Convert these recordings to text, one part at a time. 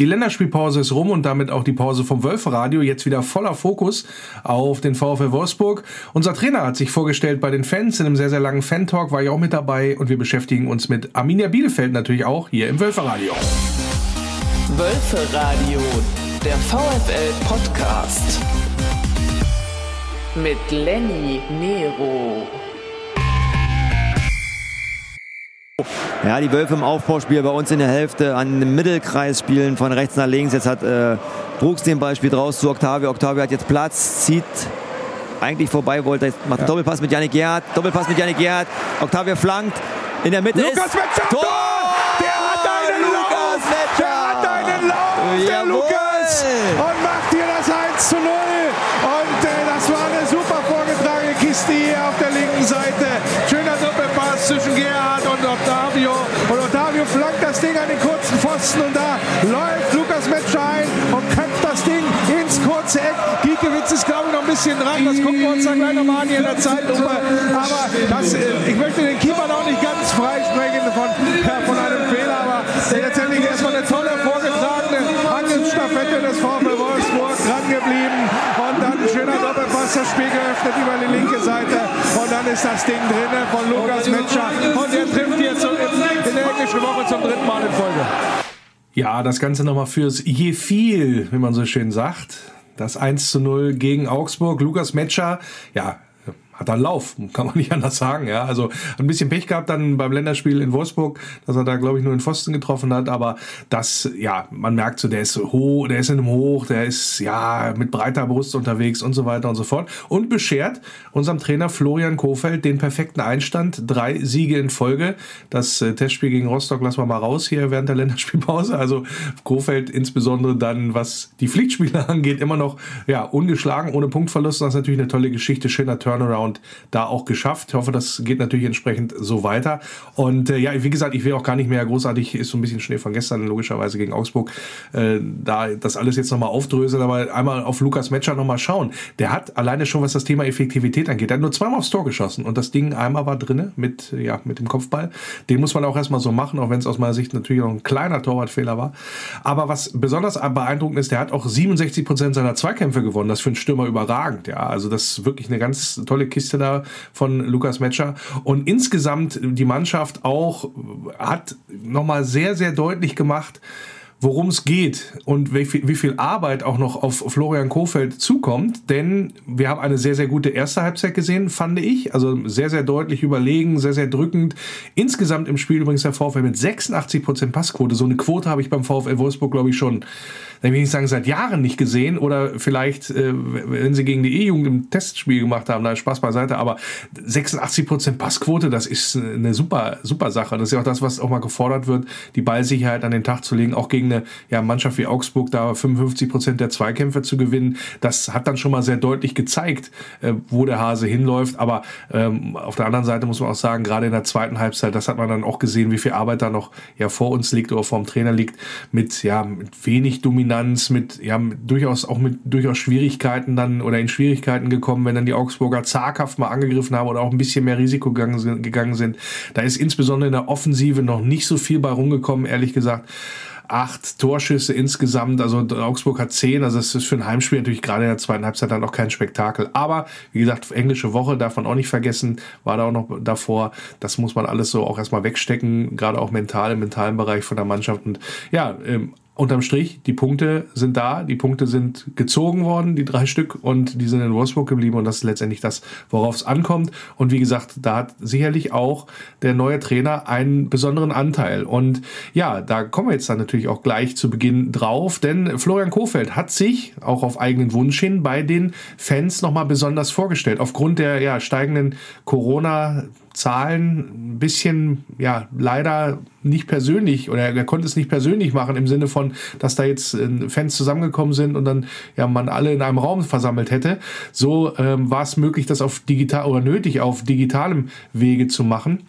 Die Länderspielpause ist rum und damit auch die Pause vom Wölferadio. Jetzt wieder voller Fokus auf den VfL Wolfsburg. Unser Trainer hat sich vorgestellt bei den Fans in einem sehr, sehr langen Fan-Talk, war ja auch mit dabei und wir beschäftigen uns mit Arminia Bielefeld natürlich auch hier im Wölferadio. Wölferadio, der VfL-Podcast mit Lenny Nero. Ja, die Wölfe im Aufbauspiel bei uns in der Hälfte an dem Mittelkreis spielen von rechts nach links. Jetzt hat äh, Brooks den Beispiel draus zu Octavio. Octavio hat jetzt Platz, zieht eigentlich vorbei, wollte jetzt macht ja. Doppelpass mit Janik Gerhardt. Doppelpass mit Janik Gerhardt. Octavio flankt. In der Mitte Lukas ist Metzger, Tor! Der hat einen Lukas Lauf! Der hat einen Lauf, der Lukas! Und macht hier das 1 zu 0. Pfosten und da läuft Lukas Metscher ein und köpft das Ding ins kurze Eck. Giekewitz ist, glaube ich, noch ein bisschen dran. Das gucken wir uns dann gleich nochmal an hier in der Zeitlupe. Aber das, äh, ich möchte den Keeper auch nicht ganz freisprechen von, äh, von einem Fehler. Aber letztendlich erstmal eine tolle vorgetragene Angriffsstaffette des VfL Wolfsburg dran geblieben. Und dann ein schöner Doppelpass, das Spiel geöffnet über die linke Seite. Und dann ist das Ding drin von Lukas Metscher. Und er trifft jetzt in der englischen Woche zum dritten Mal in Folge. Ja, das Ganze nochmal fürs Je viel, wie man so schön sagt. Das 1 zu 0 gegen Augsburg. Lukas Metscher, ja, hat er Lauf, kann man nicht anders sagen. Ja, also ein bisschen Pech gehabt dann beim Länderspiel in Wolfsburg, dass er da glaube ich nur den Pfosten getroffen hat, aber das, ja, man merkt so, der ist hoch, der ist in einem Hoch, der ist ja mit breiter Brust unterwegs und so weiter und so fort und beschert unserem Trainer Florian Kofeld den perfekten Einstand, drei Siege in Folge. Das äh, Testspiel gegen Rostock lassen wir mal raus hier während der Länderspielpause. Also Kofeld insbesondere dann, was die Pflichtspiele angeht, immer noch ja ungeschlagen, ohne Punktverlust. Das ist natürlich eine tolle Geschichte, schöner Turnaround und da auch geschafft. Ich hoffe, das geht natürlich entsprechend so weiter. Und äh, ja, wie gesagt, ich will auch gar nicht mehr großartig, ist so ein bisschen Schnee von gestern, logischerweise gegen Augsburg, äh, da das alles jetzt nochmal aufdröseln, aber einmal auf Lukas Metscher nochmal schauen. Der hat alleine schon, was das Thema Effektivität angeht, der hat nur zweimal aufs Tor geschossen und das Ding einmal war drinne mit, ja, mit dem Kopfball. Den muss man auch erstmal so machen, auch wenn es aus meiner Sicht natürlich noch ein kleiner Torwartfehler war. Aber was besonders beeindruckend ist, der hat auch 67 Prozent seiner Zweikämpfe gewonnen. Das für einen Stürmer überragend, ja. Also das ist wirklich eine ganz tolle Kiste Kiste da von Lukas Metscher. Und insgesamt die Mannschaft auch hat nochmal sehr, sehr deutlich gemacht, worum es geht und wie viel, wie viel Arbeit auch noch auf Florian Kofeld zukommt. Denn wir haben eine sehr, sehr gute erste Halbzeit gesehen, fand ich. Also sehr, sehr deutlich überlegen, sehr, sehr drückend. Insgesamt im Spiel übrigens der VfL mit 86% Passquote. So eine Quote habe ich beim VfL Wolfsburg, glaube ich, schon ich will nicht sagen, seit Jahren nicht gesehen oder vielleicht, äh, wenn sie gegen die E-Jugend im Testspiel gemacht haben, da Spaß beiseite, aber 86 Prozent Passquote, das ist eine super, super Sache. Das ist ja auch das, was auch mal gefordert wird, die Ballsicherheit an den Tag zu legen, auch gegen eine ja, Mannschaft wie Augsburg da 55 Prozent der Zweikämpfe zu gewinnen. Das hat dann schon mal sehr deutlich gezeigt, äh, wo der Hase hinläuft. Aber ähm, auf der anderen Seite muss man auch sagen, gerade in der zweiten Halbzeit, das hat man dann auch gesehen, wie viel Arbeit da noch ja vor uns liegt oder vor dem Trainer liegt, mit ja mit wenig Dominanz mit, ja, mit, durchaus auch mit durchaus Schwierigkeiten dann oder in Schwierigkeiten gekommen, wenn dann die Augsburger zaghaft mal angegriffen haben oder auch ein bisschen mehr Risiko gegangen. Gegangen sind. Da ist insbesondere in der Offensive noch nicht so viel bei rumgekommen, ehrlich gesagt acht Torschüsse insgesamt. Also Augsburg hat zehn. Also es ist für ein Heimspiel natürlich gerade in der zweiten Halbzeit dann auch kein Spektakel. Aber wie gesagt, englische Woche darf man auch nicht vergessen. War da auch noch davor. Das muss man alles so auch erstmal wegstecken. Gerade auch mental im mentalen Bereich von der Mannschaft. Und ja, ähm, unterm Strich, die Punkte sind da, die Punkte sind gezogen worden, die drei Stück, und die sind in Wolfsburg geblieben und das ist letztendlich das, worauf es ankommt. Und wie gesagt, da hat sicherlich auch der neue Trainer einen besonderen Anteil. Und ja, da kommen wir jetzt dann natürlich auch gleich zu Beginn drauf, denn Florian Kofeld hat sich auch auf eigenen Wunsch hin bei den Fans nochmal besonders vorgestellt. Aufgrund der ja, steigenden Corona- Zahlen ein bisschen, ja, leider nicht persönlich oder er konnte es nicht persönlich machen im Sinne von, dass da jetzt äh, Fans zusammengekommen sind und dann ja man alle in einem Raum versammelt hätte. So ähm, war es möglich, das auf digital oder nötig auf digitalem Wege zu machen.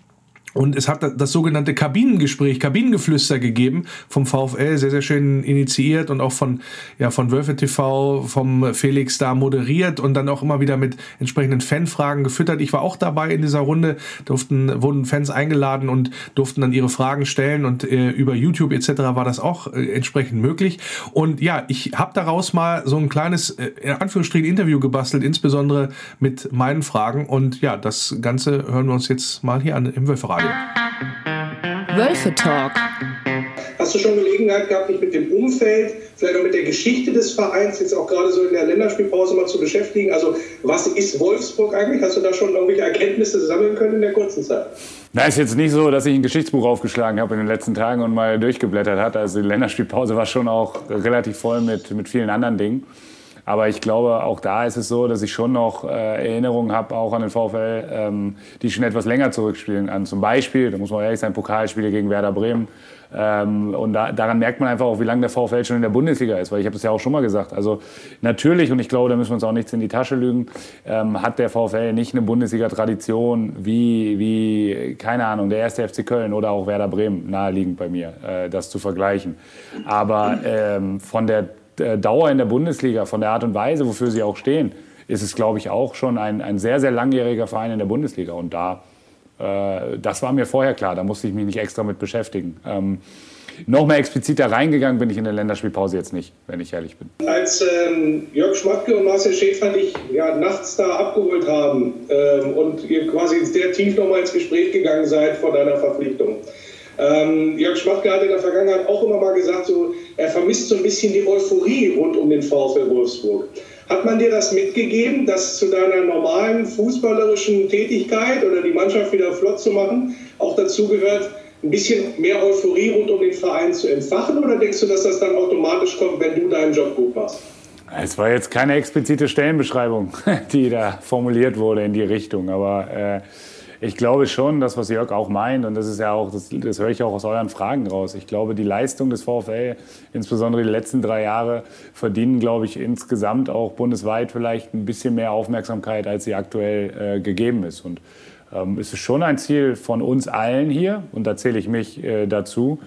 Und es hat das sogenannte Kabinengespräch, Kabinengeflüster gegeben vom VfL, sehr, sehr schön initiiert und auch von, ja, von Wölfe TV, vom Felix da moderiert und dann auch immer wieder mit entsprechenden Fanfragen gefüttert. Ich war auch dabei in dieser Runde, durften, wurden Fans eingeladen und durften dann ihre Fragen stellen und äh, über YouTube etc. war das auch äh, entsprechend möglich. Und ja, ich habe daraus mal so ein kleines, äh, in Anführungsstrichen, Interview gebastelt, insbesondere mit meinen Fragen. Und ja, das Ganze hören wir uns jetzt mal hier an im Wölferadio. Wölfe Talk. Hast du schon Gelegenheit gehabt, dich mit dem Umfeld, vielleicht auch mit der Geschichte des Vereins jetzt auch gerade so in der Länderspielpause mal zu beschäftigen? Also was ist Wolfsburg eigentlich? Hast du da schon irgendwelche Erkenntnisse sammeln können in der kurzen Zeit? Na, ist jetzt nicht so, dass ich ein Geschichtsbuch aufgeschlagen habe in den letzten Tagen und mal durchgeblättert hat. Also die Länderspielpause war schon auch relativ voll mit, mit vielen anderen Dingen. Aber ich glaube, auch da ist es so, dass ich schon noch äh, Erinnerungen habe, auch an den VfL, ähm, die schon etwas länger zurückspielen. An zum Beispiel, da muss man ehrlich sein, Pokalspiele gegen Werder Bremen. Ähm, und da, daran merkt man einfach auch, wie lange der VfL schon in der Bundesliga ist. Weil ich habe das ja auch schon mal gesagt. Also natürlich, und ich glaube, da müssen wir uns auch nichts in die Tasche lügen, ähm, hat der VfL nicht eine Bundesliga-Tradition wie, wie, keine Ahnung, der erste FC Köln oder auch Werder Bremen, naheliegend bei mir, äh, das zu vergleichen. Aber ähm, von der Dauer in der Bundesliga, von der Art und Weise, wofür sie auch stehen, ist es, glaube ich, auch schon ein, ein sehr, sehr langjähriger Verein in der Bundesliga. Und da, äh, das war mir vorher klar, da musste ich mich nicht extra mit beschäftigen. Ähm, noch mehr explizit da reingegangen bin ich in der Länderspielpause jetzt nicht, wenn ich ehrlich bin. Als ähm, Jörg Schmatke und Marcel Schäfer dich ja, nachts da abgeholt haben ähm, und ihr quasi sehr tief nochmal ins Gespräch gegangen seid vor deiner Verpflichtung, ähm, Jörg Schmatke hat in der Vergangenheit auch immer mal gesagt, so, er vermisst so ein bisschen die Euphorie rund um den VfL Wolfsburg. Hat man dir das mitgegeben, dass zu deiner normalen fußballerischen Tätigkeit oder die Mannschaft wieder flott zu machen, auch dazu gehört, ein bisschen mehr Euphorie rund um den Verein zu entfachen? Oder denkst du, dass das dann automatisch kommt, wenn du deinen Job gut machst? Es war jetzt keine explizite Stellenbeschreibung, die da formuliert wurde in die Richtung, aber äh, ich glaube schon, das, was Jörg auch meint, und das ist ja auch, das, das höre ich auch aus euren Fragen raus. Ich glaube, die Leistung des VfL, insbesondere die letzten drei Jahre, verdienen, glaube ich, insgesamt auch bundesweit vielleicht ein bisschen mehr Aufmerksamkeit, als sie aktuell äh, gegeben ist. Und ähm, es ist schon ein Ziel von uns allen hier, und da zähle ich mich äh, dazu,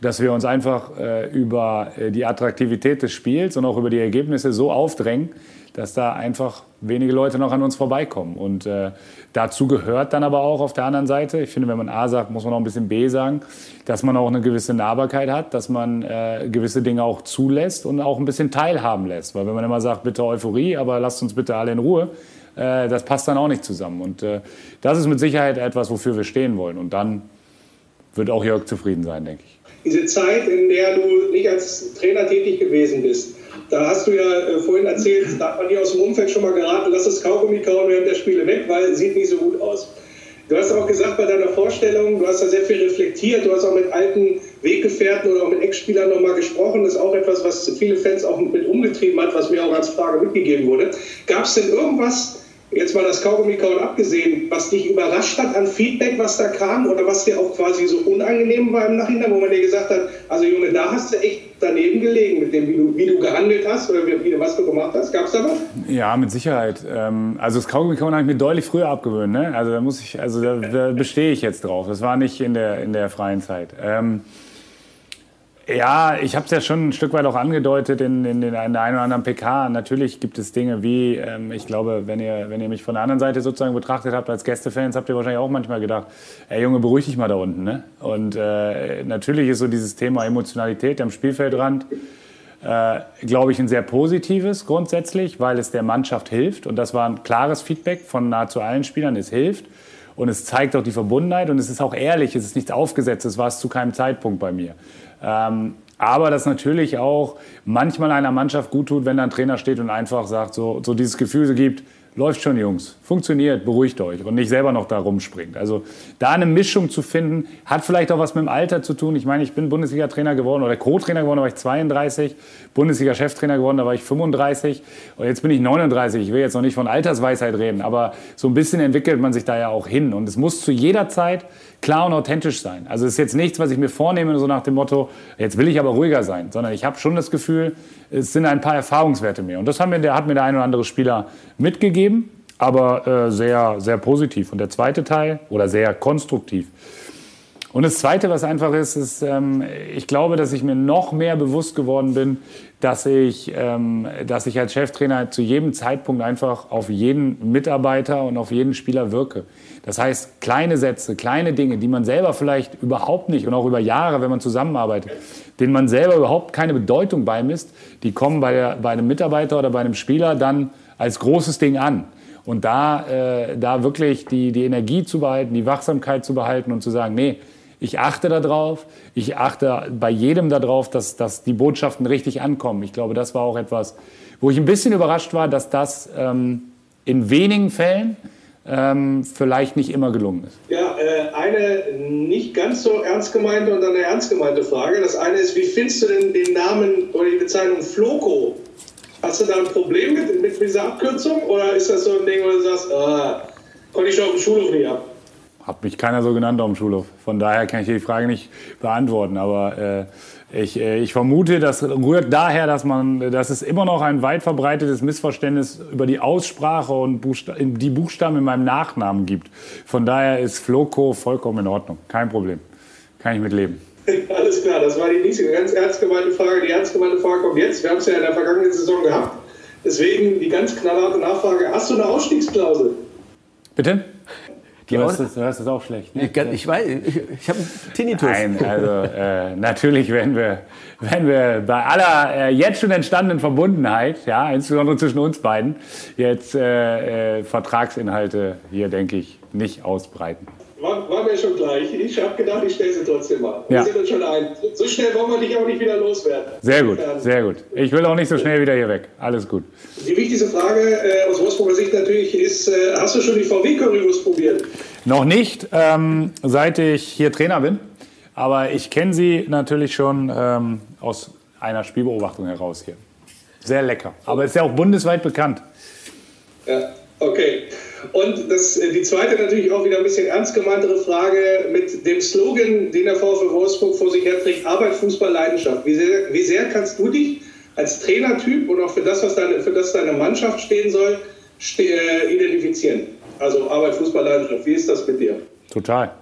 dass wir uns einfach äh, über äh, die Attraktivität des Spiels und auch über die Ergebnisse so aufdrängen, dass da einfach wenige Leute noch an uns vorbeikommen. Und äh, dazu gehört dann aber auch auf der anderen Seite, ich finde, wenn man A sagt, muss man auch ein bisschen B sagen, dass man auch eine gewisse Nahbarkeit hat, dass man äh, gewisse Dinge auch zulässt und auch ein bisschen teilhaben lässt. Weil wenn man immer sagt, bitte Euphorie, aber lasst uns bitte alle in Ruhe, äh, das passt dann auch nicht zusammen. Und äh, das ist mit Sicherheit etwas, wofür wir stehen wollen. Und dann wird auch Jörg zufrieden sein, denke ich. Diese Zeit, in der du nicht als Trainer tätig gewesen bist, da hast du ja äh, vorhin erzählt, da hat man dir aus dem Umfeld schon mal geraten, lass das Kaugummi kauen während der Spiele weg, weil sieht nicht so gut aus. Du hast auch gesagt bei deiner Vorstellung, du hast da sehr viel reflektiert, du hast auch mit alten Weggefährten oder auch mit Ex-Spielern nochmal gesprochen. Das ist auch etwas, was viele Fans auch mit umgetrieben hat, was mir auch als Frage mitgegeben wurde. Gab es denn irgendwas, jetzt mal das Kaugummi-Kauen abgesehen, was dich überrascht hat an Feedback, was da kam oder was dir auch quasi so unangenehm war im Nachhinein, wo man dir gesagt hat, also Junge, da hast du echt daneben gelegen mit dem, wie du, wie du gehandelt hast oder wie, wie, was du gemacht hast? Gab es da was? Ja, mit Sicherheit. Ähm, also das Kaugummi-Kauen habe ich mir deutlich früher abgewöhnt. Ne? Also da muss ich, also da, da bestehe ich jetzt drauf. Das war nicht in der, in der freien Zeit. Ähm, ja, ich habe es ja schon ein Stück weit auch angedeutet in, in, in einer oder anderen PK. Natürlich gibt es Dinge wie, ähm, ich glaube, wenn ihr, wenn ihr mich von der anderen Seite sozusagen betrachtet habt als Gästefans, habt ihr wahrscheinlich auch manchmal gedacht, ey Junge, beruhig dich mal da unten. Ne? Und äh, natürlich ist so dieses Thema Emotionalität am Spielfeldrand, äh, glaube ich, ein sehr positives grundsätzlich, weil es der Mannschaft hilft. Und das war ein klares Feedback von nahezu allen Spielern, es hilft. Und es zeigt auch die Verbundenheit und es ist auch ehrlich, es ist nichts aufgesetzt, es war es zu keinem Zeitpunkt bei mir. Ähm, aber das natürlich auch manchmal einer Mannschaft gut tut, wenn da ein Trainer steht und einfach sagt, so, so dieses Gefühl gibt, läuft schon, Jungs, funktioniert, beruhigt euch und nicht selber noch da rumspringt. Also da eine Mischung zu finden, hat vielleicht auch was mit dem Alter zu tun. Ich meine, ich bin Bundesliga-Trainer geworden oder Co-Trainer geworden, da war ich 32, Bundesliga-Cheftrainer geworden, da war ich 35 und jetzt bin ich 39. Ich will jetzt noch nicht von Altersweisheit reden, aber so ein bisschen entwickelt man sich da ja auch hin und es muss zu jeder Zeit klar und authentisch sein. Also es ist jetzt nichts, was ich mir vornehme, so nach dem Motto, jetzt will ich aber ruhiger sein, sondern ich habe schon das Gefühl, es sind ein paar Erfahrungswerte mehr. Und das haben mir, der, hat mir der ein oder andere Spieler mitgegeben, aber äh, sehr, sehr positiv. Und der zweite Teil, oder sehr konstruktiv, Und das Zweite, was einfach ist, ist, ähm, ich glaube, dass ich mir noch mehr bewusst geworden bin, dass ich, ähm, dass ich als Cheftrainer zu jedem Zeitpunkt einfach auf jeden Mitarbeiter und auf jeden Spieler wirke. Das heißt, kleine Sätze, kleine Dinge, die man selber vielleicht überhaupt nicht und auch über Jahre, wenn man zusammenarbeitet, denen man selber überhaupt keine Bedeutung beimisst, die kommen bei, der, bei einem Mitarbeiter oder bei einem Spieler dann als großes Ding an. Und da, äh, da wirklich die, die Energie zu behalten, die Wachsamkeit zu behalten und zu sagen, nee, ich achte darauf, ich achte bei jedem darauf, dass, dass die Botschaften richtig ankommen. Ich glaube, das war auch etwas, wo ich ein bisschen überrascht war, dass das ähm, in wenigen Fällen ähm, vielleicht nicht immer gelungen ist. Ja, äh, eine nicht ganz so ernst gemeinte und eine ernst gemeinte Frage. Das eine ist, wie findest du denn den Namen oder die Bezeichnung Floco? Hast du da ein Problem mit, mit dieser Abkürzung oder ist das so ein Ding, wo du sagst, ah, konnte ich auf dem Schulhof nicht ab? Hat mich keiner so genannt auf dem Schulhof. Von daher kann ich die Frage nicht beantworten. Aber äh, ich, äh, ich vermute, das rührt daher, dass, man, dass es immer noch ein weit verbreitetes Missverständnis über die Aussprache und Buchsta die Buchstaben in meinem Nachnamen gibt. Von daher ist Floco vollkommen in Ordnung. Kein Problem. Kann ich mit leben. Alles klar, das war die nächste ganz ernst gemeinte Frage. Die ernst gemeinte Frage kommt jetzt. Wir haben es ja in der vergangenen Saison gehabt. Deswegen die ganz knallharte Nachfrage. Hast du eine Ausstiegsklausel? Bitte? Du hörst, das, du hörst das auch schlecht. Ne? Ich, ich weiß, ich, ich habe Tinnitus. Nein, also äh, natürlich, wenn wir, wenn wir bei aller äh, jetzt schon entstandenen Verbundenheit, ja, insbesondere zwischen uns beiden, jetzt äh, äh Vertragsinhalte hier, denke ich, nicht ausbreiten. War, war, mir schon gleich. Ich habe gedacht, ich stelle sie trotzdem mal. Wir sind uns schon ein. So schnell wollen wir dich auch nicht wieder loswerden. Sehr gut, sehr gut. Ich will auch nicht so schnell wieder hier weg. Alles gut. Die wichtigste Frage äh, aus Wolfsburger Sicht natürlich ist, äh, hast du schon die VW-Currywurst probiert? Noch nicht, ähm, seit ich hier Trainer bin. Aber ich kenne sie natürlich schon ähm, aus einer Spielbeobachtung heraus hier. Sehr lecker. Aber ist ja auch bundesweit bekannt. Ja, okay. Und das, äh, die zweite natürlich auch wieder ein bisschen ernst gemeintere Frage mit dem Slogan, den der VfL Wolfsburg vor sich herträgt, Arbeit, Fußball, Leidenschaft. Wie sehr, wie sehr kannst du dich als Trainertyp und auch für das, was deine, für das deine Mannschaft stehen soll, äh, identifizieren? Also Arbeit, Fußball, Leidenschaft. Wie ist das mit dir? Total.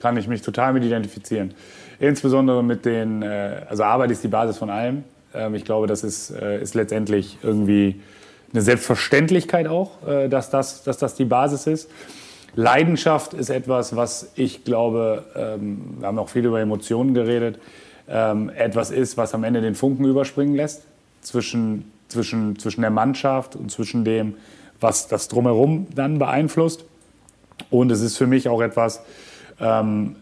Kann ich mich total mit identifizieren. Insbesondere mit den, äh, also Arbeit ist die Basis von allem. Ähm, ich glaube, das ist, ist letztendlich irgendwie eine Selbstverständlichkeit auch, äh, dass, das, dass das die Basis ist. Leidenschaft ist etwas, was ich glaube, ähm, wir haben auch viel über Emotionen geredet, ähm, etwas ist, was am Ende den Funken überspringen lässt zwischen, zwischen, zwischen der Mannschaft und zwischen dem, was das drumherum dann beeinflusst. Und es ist für mich auch etwas, ähm,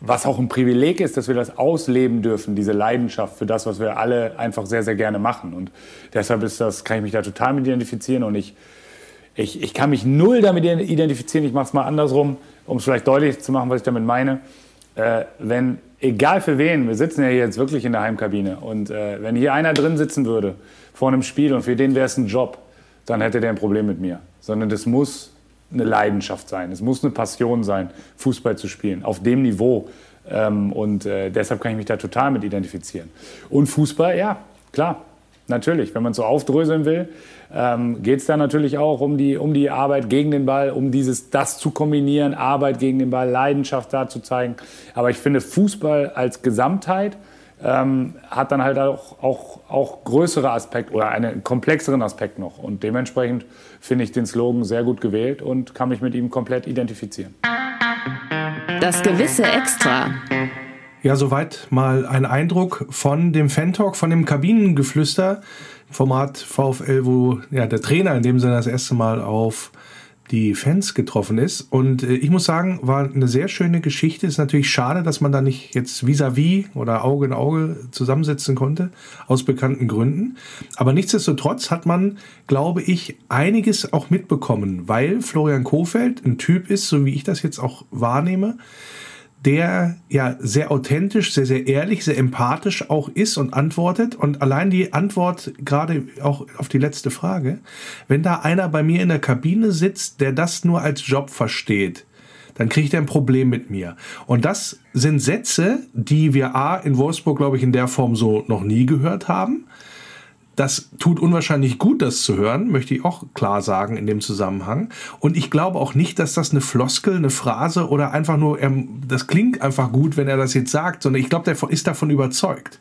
was auch ein Privileg ist, dass wir das ausleben dürfen, diese Leidenschaft für das, was wir alle einfach sehr, sehr gerne machen. Und deshalb ist das, kann ich mich da total mit identifizieren und ich, ich, ich kann mich null damit identifizieren. Ich mache es mal andersrum, um es vielleicht deutlich zu machen, was ich damit meine. Äh, wenn, egal für wen, wir sitzen ja jetzt wirklich in der Heimkabine und äh, wenn hier einer drin sitzen würde vor einem Spiel und für den wäre es ein Job, dann hätte der ein Problem mit mir. Sondern das muss eine Leidenschaft sein. Es muss eine Passion sein, Fußball zu spielen, auf dem Niveau. Ähm, und äh, deshalb kann ich mich da total mit identifizieren. Und Fußball, ja, klar, natürlich. Wenn man so aufdröseln will, ähm, geht es da natürlich auch um die, um die Arbeit gegen den Ball, um dieses, das zu kombinieren, Arbeit gegen den Ball, Leidenschaft da zu zeigen. Aber ich finde Fußball als Gesamtheit ähm, hat dann halt auch, auch, auch größere Aspekte oder einen komplexeren Aspekt noch. Und dementsprechend finde ich den Slogan sehr gut gewählt und kann mich mit ihm komplett identifizieren. Das gewisse Extra. Ja, soweit mal ein Eindruck von dem Fan-Talk, von dem Kabinengeflüster. Format VfL, wo ja, der Trainer in dem Sinne das erste Mal auf die Fans getroffen ist. Und äh, ich muss sagen, war eine sehr schöne Geschichte. Ist natürlich schade, dass man da nicht jetzt vis-à-vis -vis oder Auge in Auge zusammensitzen konnte, aus bekannten Gründen. Aber nichtsdestotrotz hat man, glaube ich, einiges auch mitbekommen, weil Florian Kofeld ein Typ ist, so wie ich das jetzt auch wahrnehme, der ja sehr authentisch, sehr, sehr ehrlich, sehr empathisch auch ist und antwortet. Und allein die Antwort gerade auch auf die letzte Frage, wenn da einer bei mir in der Kabine sitzt, der das nur als Job versteht, dann kriegt er ein Problem mit mir. Und das sind Sätze, die wir A in Wolfsburg, glaube ich, in der Form so noch nie gehört haben Das tut unwahrscheinlich gut, das zu hören, möchte ich auch klar sagen in dem Zusammenhang. Und ich glaube auch nicht, dass das eine Floskel, eine Phrase oder einfach nur, ähm, das klingt einfach gut, wenn er das jetzt sagt, sondern ich glaube, der ist davon überzeugt.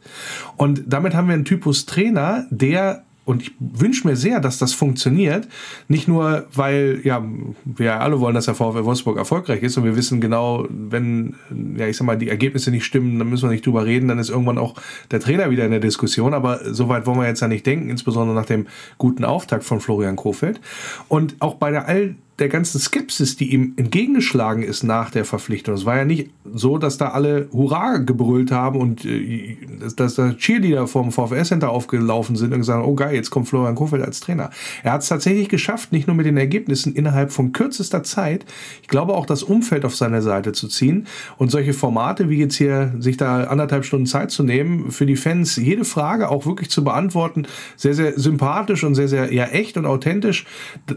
Und damit haben wir einen Typus Trainer, der und ich wünsche mir sehr, dass das funktioniert. Nicht nur, weil ja, wir alle wollen, dass der VfL Wolfsburg erfolgreich ist und wir wissen genau, wenn, ja, ich sag mal, die Ergebnisse nicht stimmen, dann müssen wir nicht drüber reden, dann ist irgendwann auch der Trainer wieder in der Diskussion. Aber so weit wollen wir jetzt ja nicht denken, insbesondere nach dem guten Auftakt von Florian Kofeld. Und auch bei der all der ganzen Skepsis, die ihm entgegengeschlagen ist nach der Verpflichtung. Es war ja nicht so, dass da alle Hurra gebrüllt haben und äh, dass da Cheerleader vom VfS-Center aufgelaufen sind und gesagt haben, oh geil, jetzt kommt Florian Kofeld als Trainer. Er hat es tatsächlich geschafft, nicht nur mit den Ergebnissen innerhalb von kürzester Zeit, ich glaube auch das Umfeld auf seine Seite zu ziehen und solche Formate wie jetzt hier, sich da anderthalb Stunden Zeit zu nehmen, für die Fans jede Frage auch wirklich zu beantworten, sehr, sehr sympathisch und sehr, sehr ja, echt und authentisch.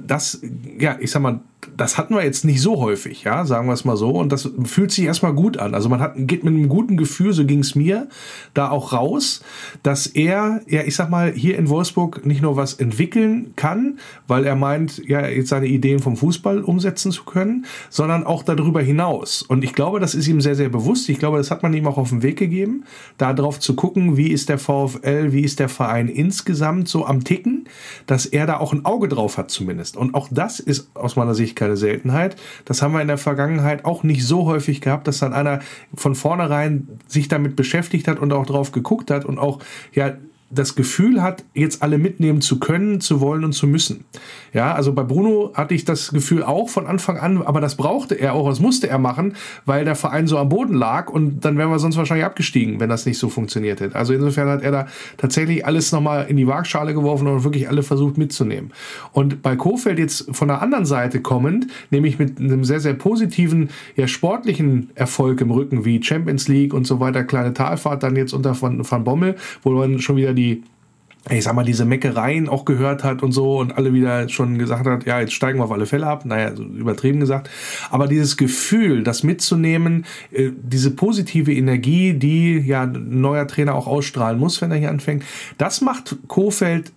Das, ja, ich sag mal, das hatten wir jetzt nicht so häufig, ja, sagen wir es mal so. Und das fühlt sich erstmal gut an. Also man hat, geht mit einem guten Gefühl, so ging es mir, da auch raus, dass er, ja, ich sag mal, hier in Wolfsburg nicht nur was entwickeln kann, weil er meint, ja, jetzt seine Ideen vom Fußball umsetzen zu können, sondern auch darüber hinaus. Und ich glaube, das ist ihm sehr, sehr bewusst. Ich glaube, das hat man ihm auch auf den Weg gegeben, da drauf zu gucken, wie ist der VfL, wie ist der Verein insgesamt so am Ticken, dass er da auch ein Auge drauf hat zumindest. Und auch das ist aus meiner Sicht keine Seltenheit. Das haben wir in der Vergangenheit auch nicht so häufig gehabt, dass dann einer von vornherein sich damit beschäftigt hat und auch drauf geguckt hat und auch ja das Gefühl hat, jetzt alle mitnehmen zu können, zu wollen und zu müssen. Ja, also bei Bruno hatte ich das Gefühl auch von Anfang an, aber das brauchte er auch, das musste er machen, weil der Verein so am Boden lag und dann wären wir sonst wahrscheinlich abgestiegen, wenn das nicht so funktioniert hätte. Also insofern hat er da tatsächlich alles nochmal in die Waagschale geworfen und wirklich alle versucht mitzunehmen. Und bei Kofeld jetzt von der anderen Seite kommend, nämlich mit einem sehr, sehr positiven, ja, sportlichen Erfolg im Rücken, wie Champions League und so weiter, kleine Talfahrt dann jetzt unter Van, Van Bommel, wo man schon wieder die die ich sag mal, diese Meckereien auch gehört hat und so und alle wieder schon gesagt hat, ja, jetzt steigen wir auf alle Fälle ab, naja, so übertrieben gesagt. Aber dieses Gefühl, das mitzunehmen, äh, diese positive Energie, die ja ein neuer Trainer auch ausstrahlen muss, wenn er hier anfängt, das macht Kofeld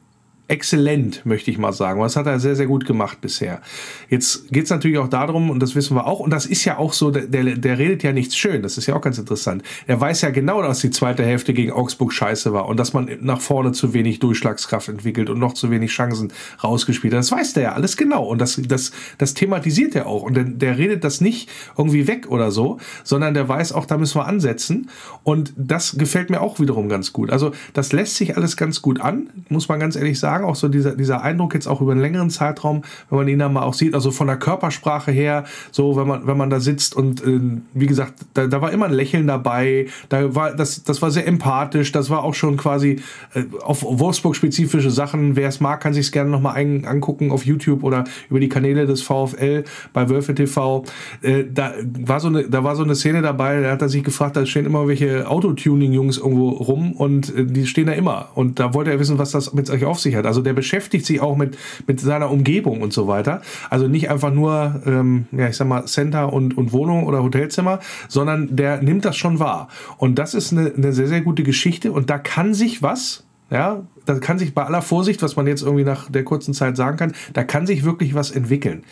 exzellent, möchte ich mal sagen. Das hat er sehr, sehr gut gemacht bisher. Jetzt geht es natürlich auch darum, und das wissen wir auch, und das ist ja auch so, der, der redet ja nichts schön, das ist ja auch ganz interessant. Er weiß ja genau, dass die zweite Hälfte gegen Augsburg scheiße war und dass man nach vorne zu wenig Durchschlagskraft entwickelt und noch zu wenig Chancen rausgespielt hat. Das weiß der ja alles genau und das, das, das thematisiert er auch. Und der, der redet das nicht irgendwie weg oder so, sondern der weiß auch, da müssen wir ansetzen. Und das gefällt mir auch wiederum ganz gut. Also das lässt sich alles ganz gut an, muss man ganz ehrlich sagen sagen, auch so dieser, dieser Eindruck jetzt auch über einen längeren Zeitraum, wenn man ihn dann mal auch sieht, also von der Körpersprache her, so wenn man, wenn man da sitzt und äh, wie gesagt, da, da war immer ein Lächeln dabei, da war, das, das war sehr empathisch, das war auch schon quasi äh, auf Wolfsburg-spezifische Sachen. Wer es mag, kann sich es gerne nochmal angucken auf YouTube oder über die Kanäle des VfL bei Wölfe TV. Äh, da, war so eine, da war so eine Szene dabei, da hat er sich gefragt, da stehen immer welche Autotuning-Jungs irgendwo rum und äh, die stehen da immer. Und da wollte er wissen, was das mit euch auf sich hat hat. Also der beschäftigt sich auch mit, mit seiner Umgebung und so weiter. Also nicht einfach nur, ähm, ja, ich sag mal, Center und, und Wohnung oder Hotelzimmer, sondern der nimmt das schon wahr. Und das ist eine, eine sehr, sehr gute Geschichte und da kann sich was, ja, da kann sich bei aller Vorsicht, was man jetzt irgendwie nach der kurzen Zeit sagen kann, da kann sich wirklich was entwickeln.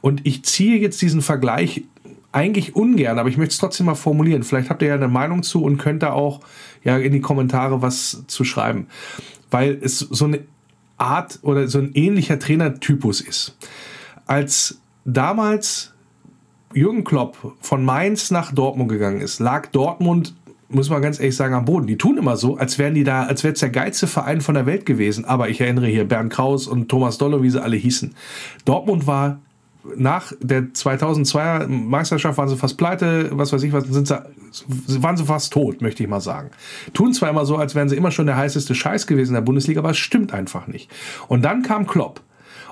Und ich ziehe jetzt diesen Vergleich eigentlich ungern, aber ich möchte es trotzdem mal formulieren. Vielleicht habt ihr ja eine Meinung zu und könnt da auch ja in die Kommentare was zu schreiben. Weil es so eine Art oder so ein ähnlicher Trainertypus ist. Als damals Jürgen Klopp von Mainz nach Dortmund gegangen ist, lag Dortmund muss man ganz ehrlich sagen, am Boden. Die tun immer so, als wären die da, als wäre es der geilste Verein von der Welt gewesen. Aber ich erinnere hier Bernd Kraus und Thomas Dolle, wie sie alle hießen. Dortmund war nach der 2002er Meisterschaft waren sie fast pleite, was weiß ich, was sind sie, waren sie fast tot, möchte ich mal sagen. Tun zwar immer so, als wären sie immer schon der heißeste Scheiß gewesen in der Bundesliga, aber es stimmt einfach nicht. Und dann kam Klopp.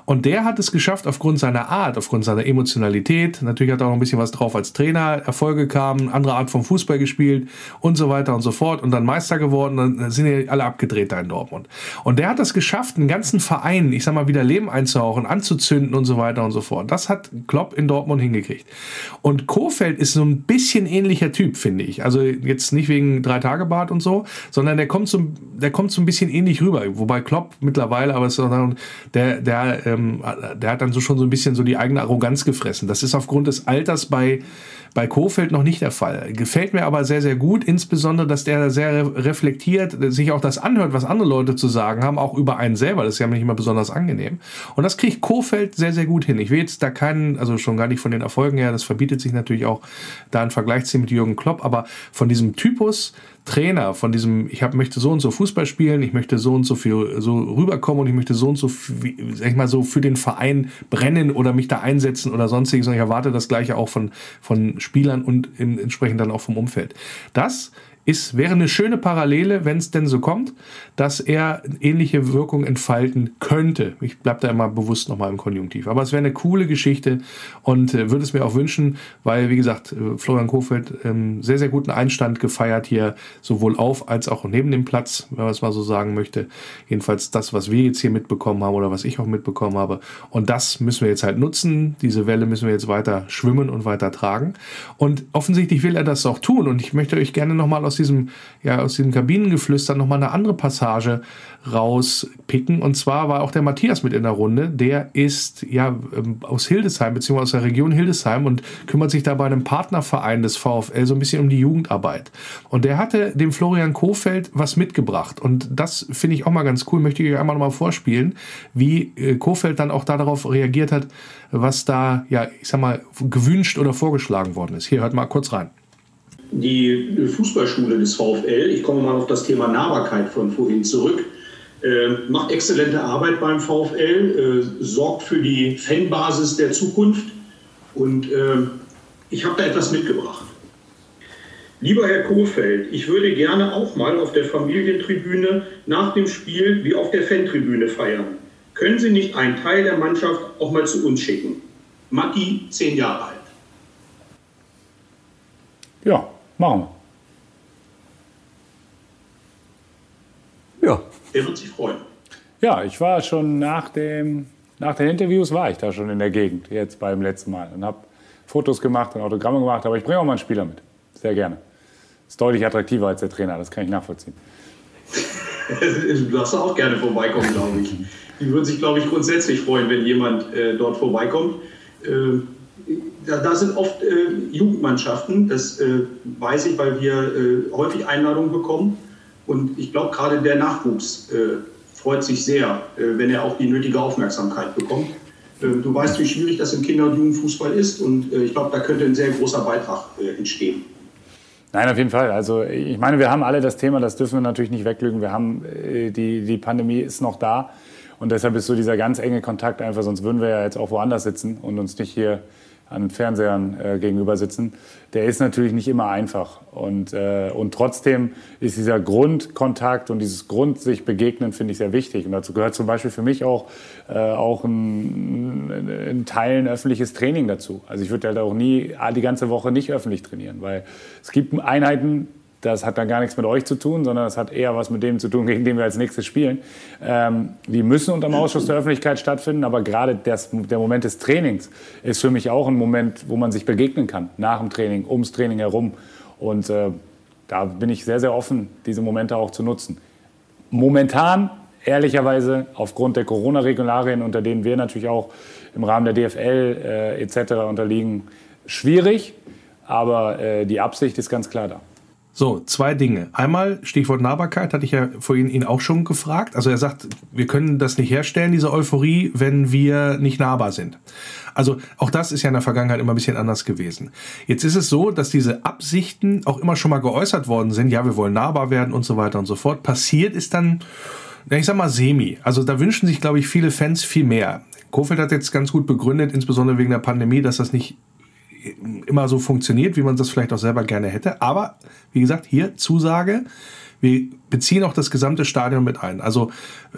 Und der hat es geschafft, aufgrund seiner Art, aufgrund seiner Emotionalität, natürlich hat er auch noch ein bisschen was drauf als Trainer, Erfolge kamen, andere Art vom Fußball gespielt und so weiter und so fort und dann Meister geworden, dann sind ja alle abgedreht da in Dortmund. Und der hat es geschafft, einen ganzen Verein, ich sag mal, wieder Leben einzuhauchen, anzuzünden und so weiter und so fort. Das hat Klopp in Dortmund hingekriegt. Und Kofeld ist so ein bisschen ähnlicher Typ, finde ich. Also jetzt nicht wegen drei Tage Bart und so, sondern der kommt so, der kommt so ein bisschen ähnlich rüber. Wobei Klopp mittlerweile, aber es ist der, der, ähm, der hat dann so schon so ein bisschen so die eigene Arroganz gefressen. Das ist aufgrund des Alters bei bei Kofeld noch nicht der Fall. Gefällt mir aber sehr, sehr gut, insbesondere, dass der sehr reflektiert, sich auch das anhört, was andere Leute zu sagen haben, auch über einen selber. Das ist ja nicht immer besonders angenehm. Und das kriegt Kofeld sehr, sehr gut hin. Ich will jetzt da keinen, also schon gar nicht von den Erfolgen her, das verbietet sich natürlich auch da ein Vergleich zu mit Jürgen Klopp, aber von diesem Typus, Trainer, von diesem, ich hab, möchte so und so Fußball spielen, ich möchte so und so viel so rüberkommen und ich möchte so und so, sag ich mal so, für den Verein brennen oder mich da einsetzen oder sonstiges. Und ich erwarte das Gleiche auch von, von Spielern und entsprechend dann auch vom Umfeld. Das ist, wäre eine schöne Parallele, wenn es denn so kommt, dass er ähnliche Wirkung entfalten könnte. Ich bleibe da immer bewusst nochmal im Konjunktiv. Aber es wäre eine coole Geschichte und äh, würde es mir auch wünschen, weil, wie gesagt, äh, Florian Kofeld ähm, sehr, sehr guten Einstand gefeiert hier, sowohl auf als auch neben dem Platz, wenn man es mal so sagen möchte. Jedenfalls das, was wir jetzt hier mitbekommen haben oder was ich auch mitbekommen habe. Und das müssen wir jetzt halt nutzen. Diese Welle müssen wir jetzt weiter schwimmen und weiter tragen. Und offensichtlich will er das auch tun. Und ich möchte euch gerne nochmal aus aus diesem, ja, aus diesem Kabinengeflüster nochmal eine andere Passage rauspicken. Und zwar war auch der Matthias mit in der Runde. Der ist ja ähm, aus Hildesheim, beziehungsweise aus der Region Hildesheim und kümmert sich da bei einem Partnerverein des VfL so ein bisschen um die Jugendarbeit. Und der hatte dem Florian Kofeld was mitgebracht. Und das finde ich auch mal ganz cool. Möchte ich euch einmal nochmal vorspielen, wie äh, Kofeld dann auch darauf reagiert hat, was da, ja, ich sag mal, gewünscht oder vorgeschlagen worden ist. Hier hört mal kurz rein die Fußballschule des VfL, ich komme mal auf das Thema Nahbarkeit von vorhin zurück, äh, macht exzellente Arbeit beim VfL, äh, sorgt für die Fanbasis der Zukunft und äh, ich habe da etwas mitgebracht. Lieber Herr Kohfeldt, ich würde gerne auch mal auf der Familientribüne nach dem Spiel wie auf der Fantribüne feiern. Können Sie nicht einen Teil der Mannschaft auch mal zu uns schicken? Matti, zehn Jahre alt. Ja, Machen wir. Ja. Er wird sich freuen. Ja, ich war schon nach, dem, nach den Interviews war ich da schon in der Gegend, jetzt beim letzten Mal. Und habe Fotos gemacht und Autogramme gemacht, aber ich bringe auch mal einen Spieler mit. Sehr gerne. Ist deutlich attraktiver als der Trainer, das kann ich nachvollziehen. du darfst auch gerne vorbeikommen, glaube ich. Die würden sich, glaube ich, grundsätzlich freuen, wenn jemand äh, dort vorbeikommt. Äh, da, da, sind oft äh, Jugendmannschaften, das äh, weiß ich, weil wir äh, häufig Einladungen bekommen. Und ich glaube, gerade der Nachwuchs äh, freut sich sehr, äh, wenn er auch die nötige Aufmerksamkeit bekommt. Du weißt, wie schwierig das im Kinder- und Jugendfußball ist. Und ich glaube, da könnte ein sehr großer Beitrag entstehen. Nein, auf jeden Fall. Also ich meine, wir haben alle das Thema, das dürfen wir natürlich nicht weglügen. Wir haben die, die Pandemie ist noch da. Und deshalb ist so dieser ganz enge Kontakt einfach, sonst würden wir ja jetzt auch woanders sitzen und uns nicht hier an Fernsehern äh, gegenüber sitzen, der ist natürlich nicht immer einfach. Und, äh, und trotzdem ist dieser Grundkontakt und dieses Grund sich begegnen, finde ich sehr wichtig. Und dazu gehört zum Beispiel für mich auch, äh, auch ein, Teil ein öffentliches Training dazu. Also ich würde halt auch nie die ganze Woche nicht öffentlich trainieren, weil es gibt Einheiten, das hat dann gar nichts mit euch zu tun, sondern das hat eher was mit dem zu tun, gegen den wir als nächstes spielen. Ähm, die müssen unter dem Ausschuss der Öffentlichkeit stattfinden, aber gerade das, der Moment des Trainings ist für mich auch ein Moment, wo man sich begegnen kann, nach dem Training, ums Training herum. Und äh, da bin ich sehr, sehr offen, diese Momente auch zu nutzen. Momentan, ehrlicherweise, aufgrund der Corona-Regularien, unter denen wir natürlich auch im Rahmen der DFL äh, etc. unterliegen, schwierig, aber äh, die Absicht ist ganz klar da. So, zwei Dinge. Einmal, Stichwort Nahbarkeit, hatte ich ja vorhin ihn auch schon gefragt. Also er sagt, wir können das nicht herstellen, diese Euphorie, wenn wir nicht nahbar sind. Also auch das ist ja in der Vergangenheit immer ein bisschen anders gewesen. Jetzt ist es so, dass diese Absichten auch immer schon mal geäußert worden sind. Ja, wir wollen nahbar werden und so weiter und so fort. Passiert ist dann, ich sag mal, semi. Also da wünschen sich, glaube ich, viele Fans viel mehr. Kofeld hat jetzt ganz gut begründet, insbesondere wegen der Pandemie, dass das nicht immer so funktioniert, wie man das vielleicht auch selber gerne hätte. Aber wie gesagt, hier Zusage, wir beziehen auch das gesamte Stadion mit ein. Also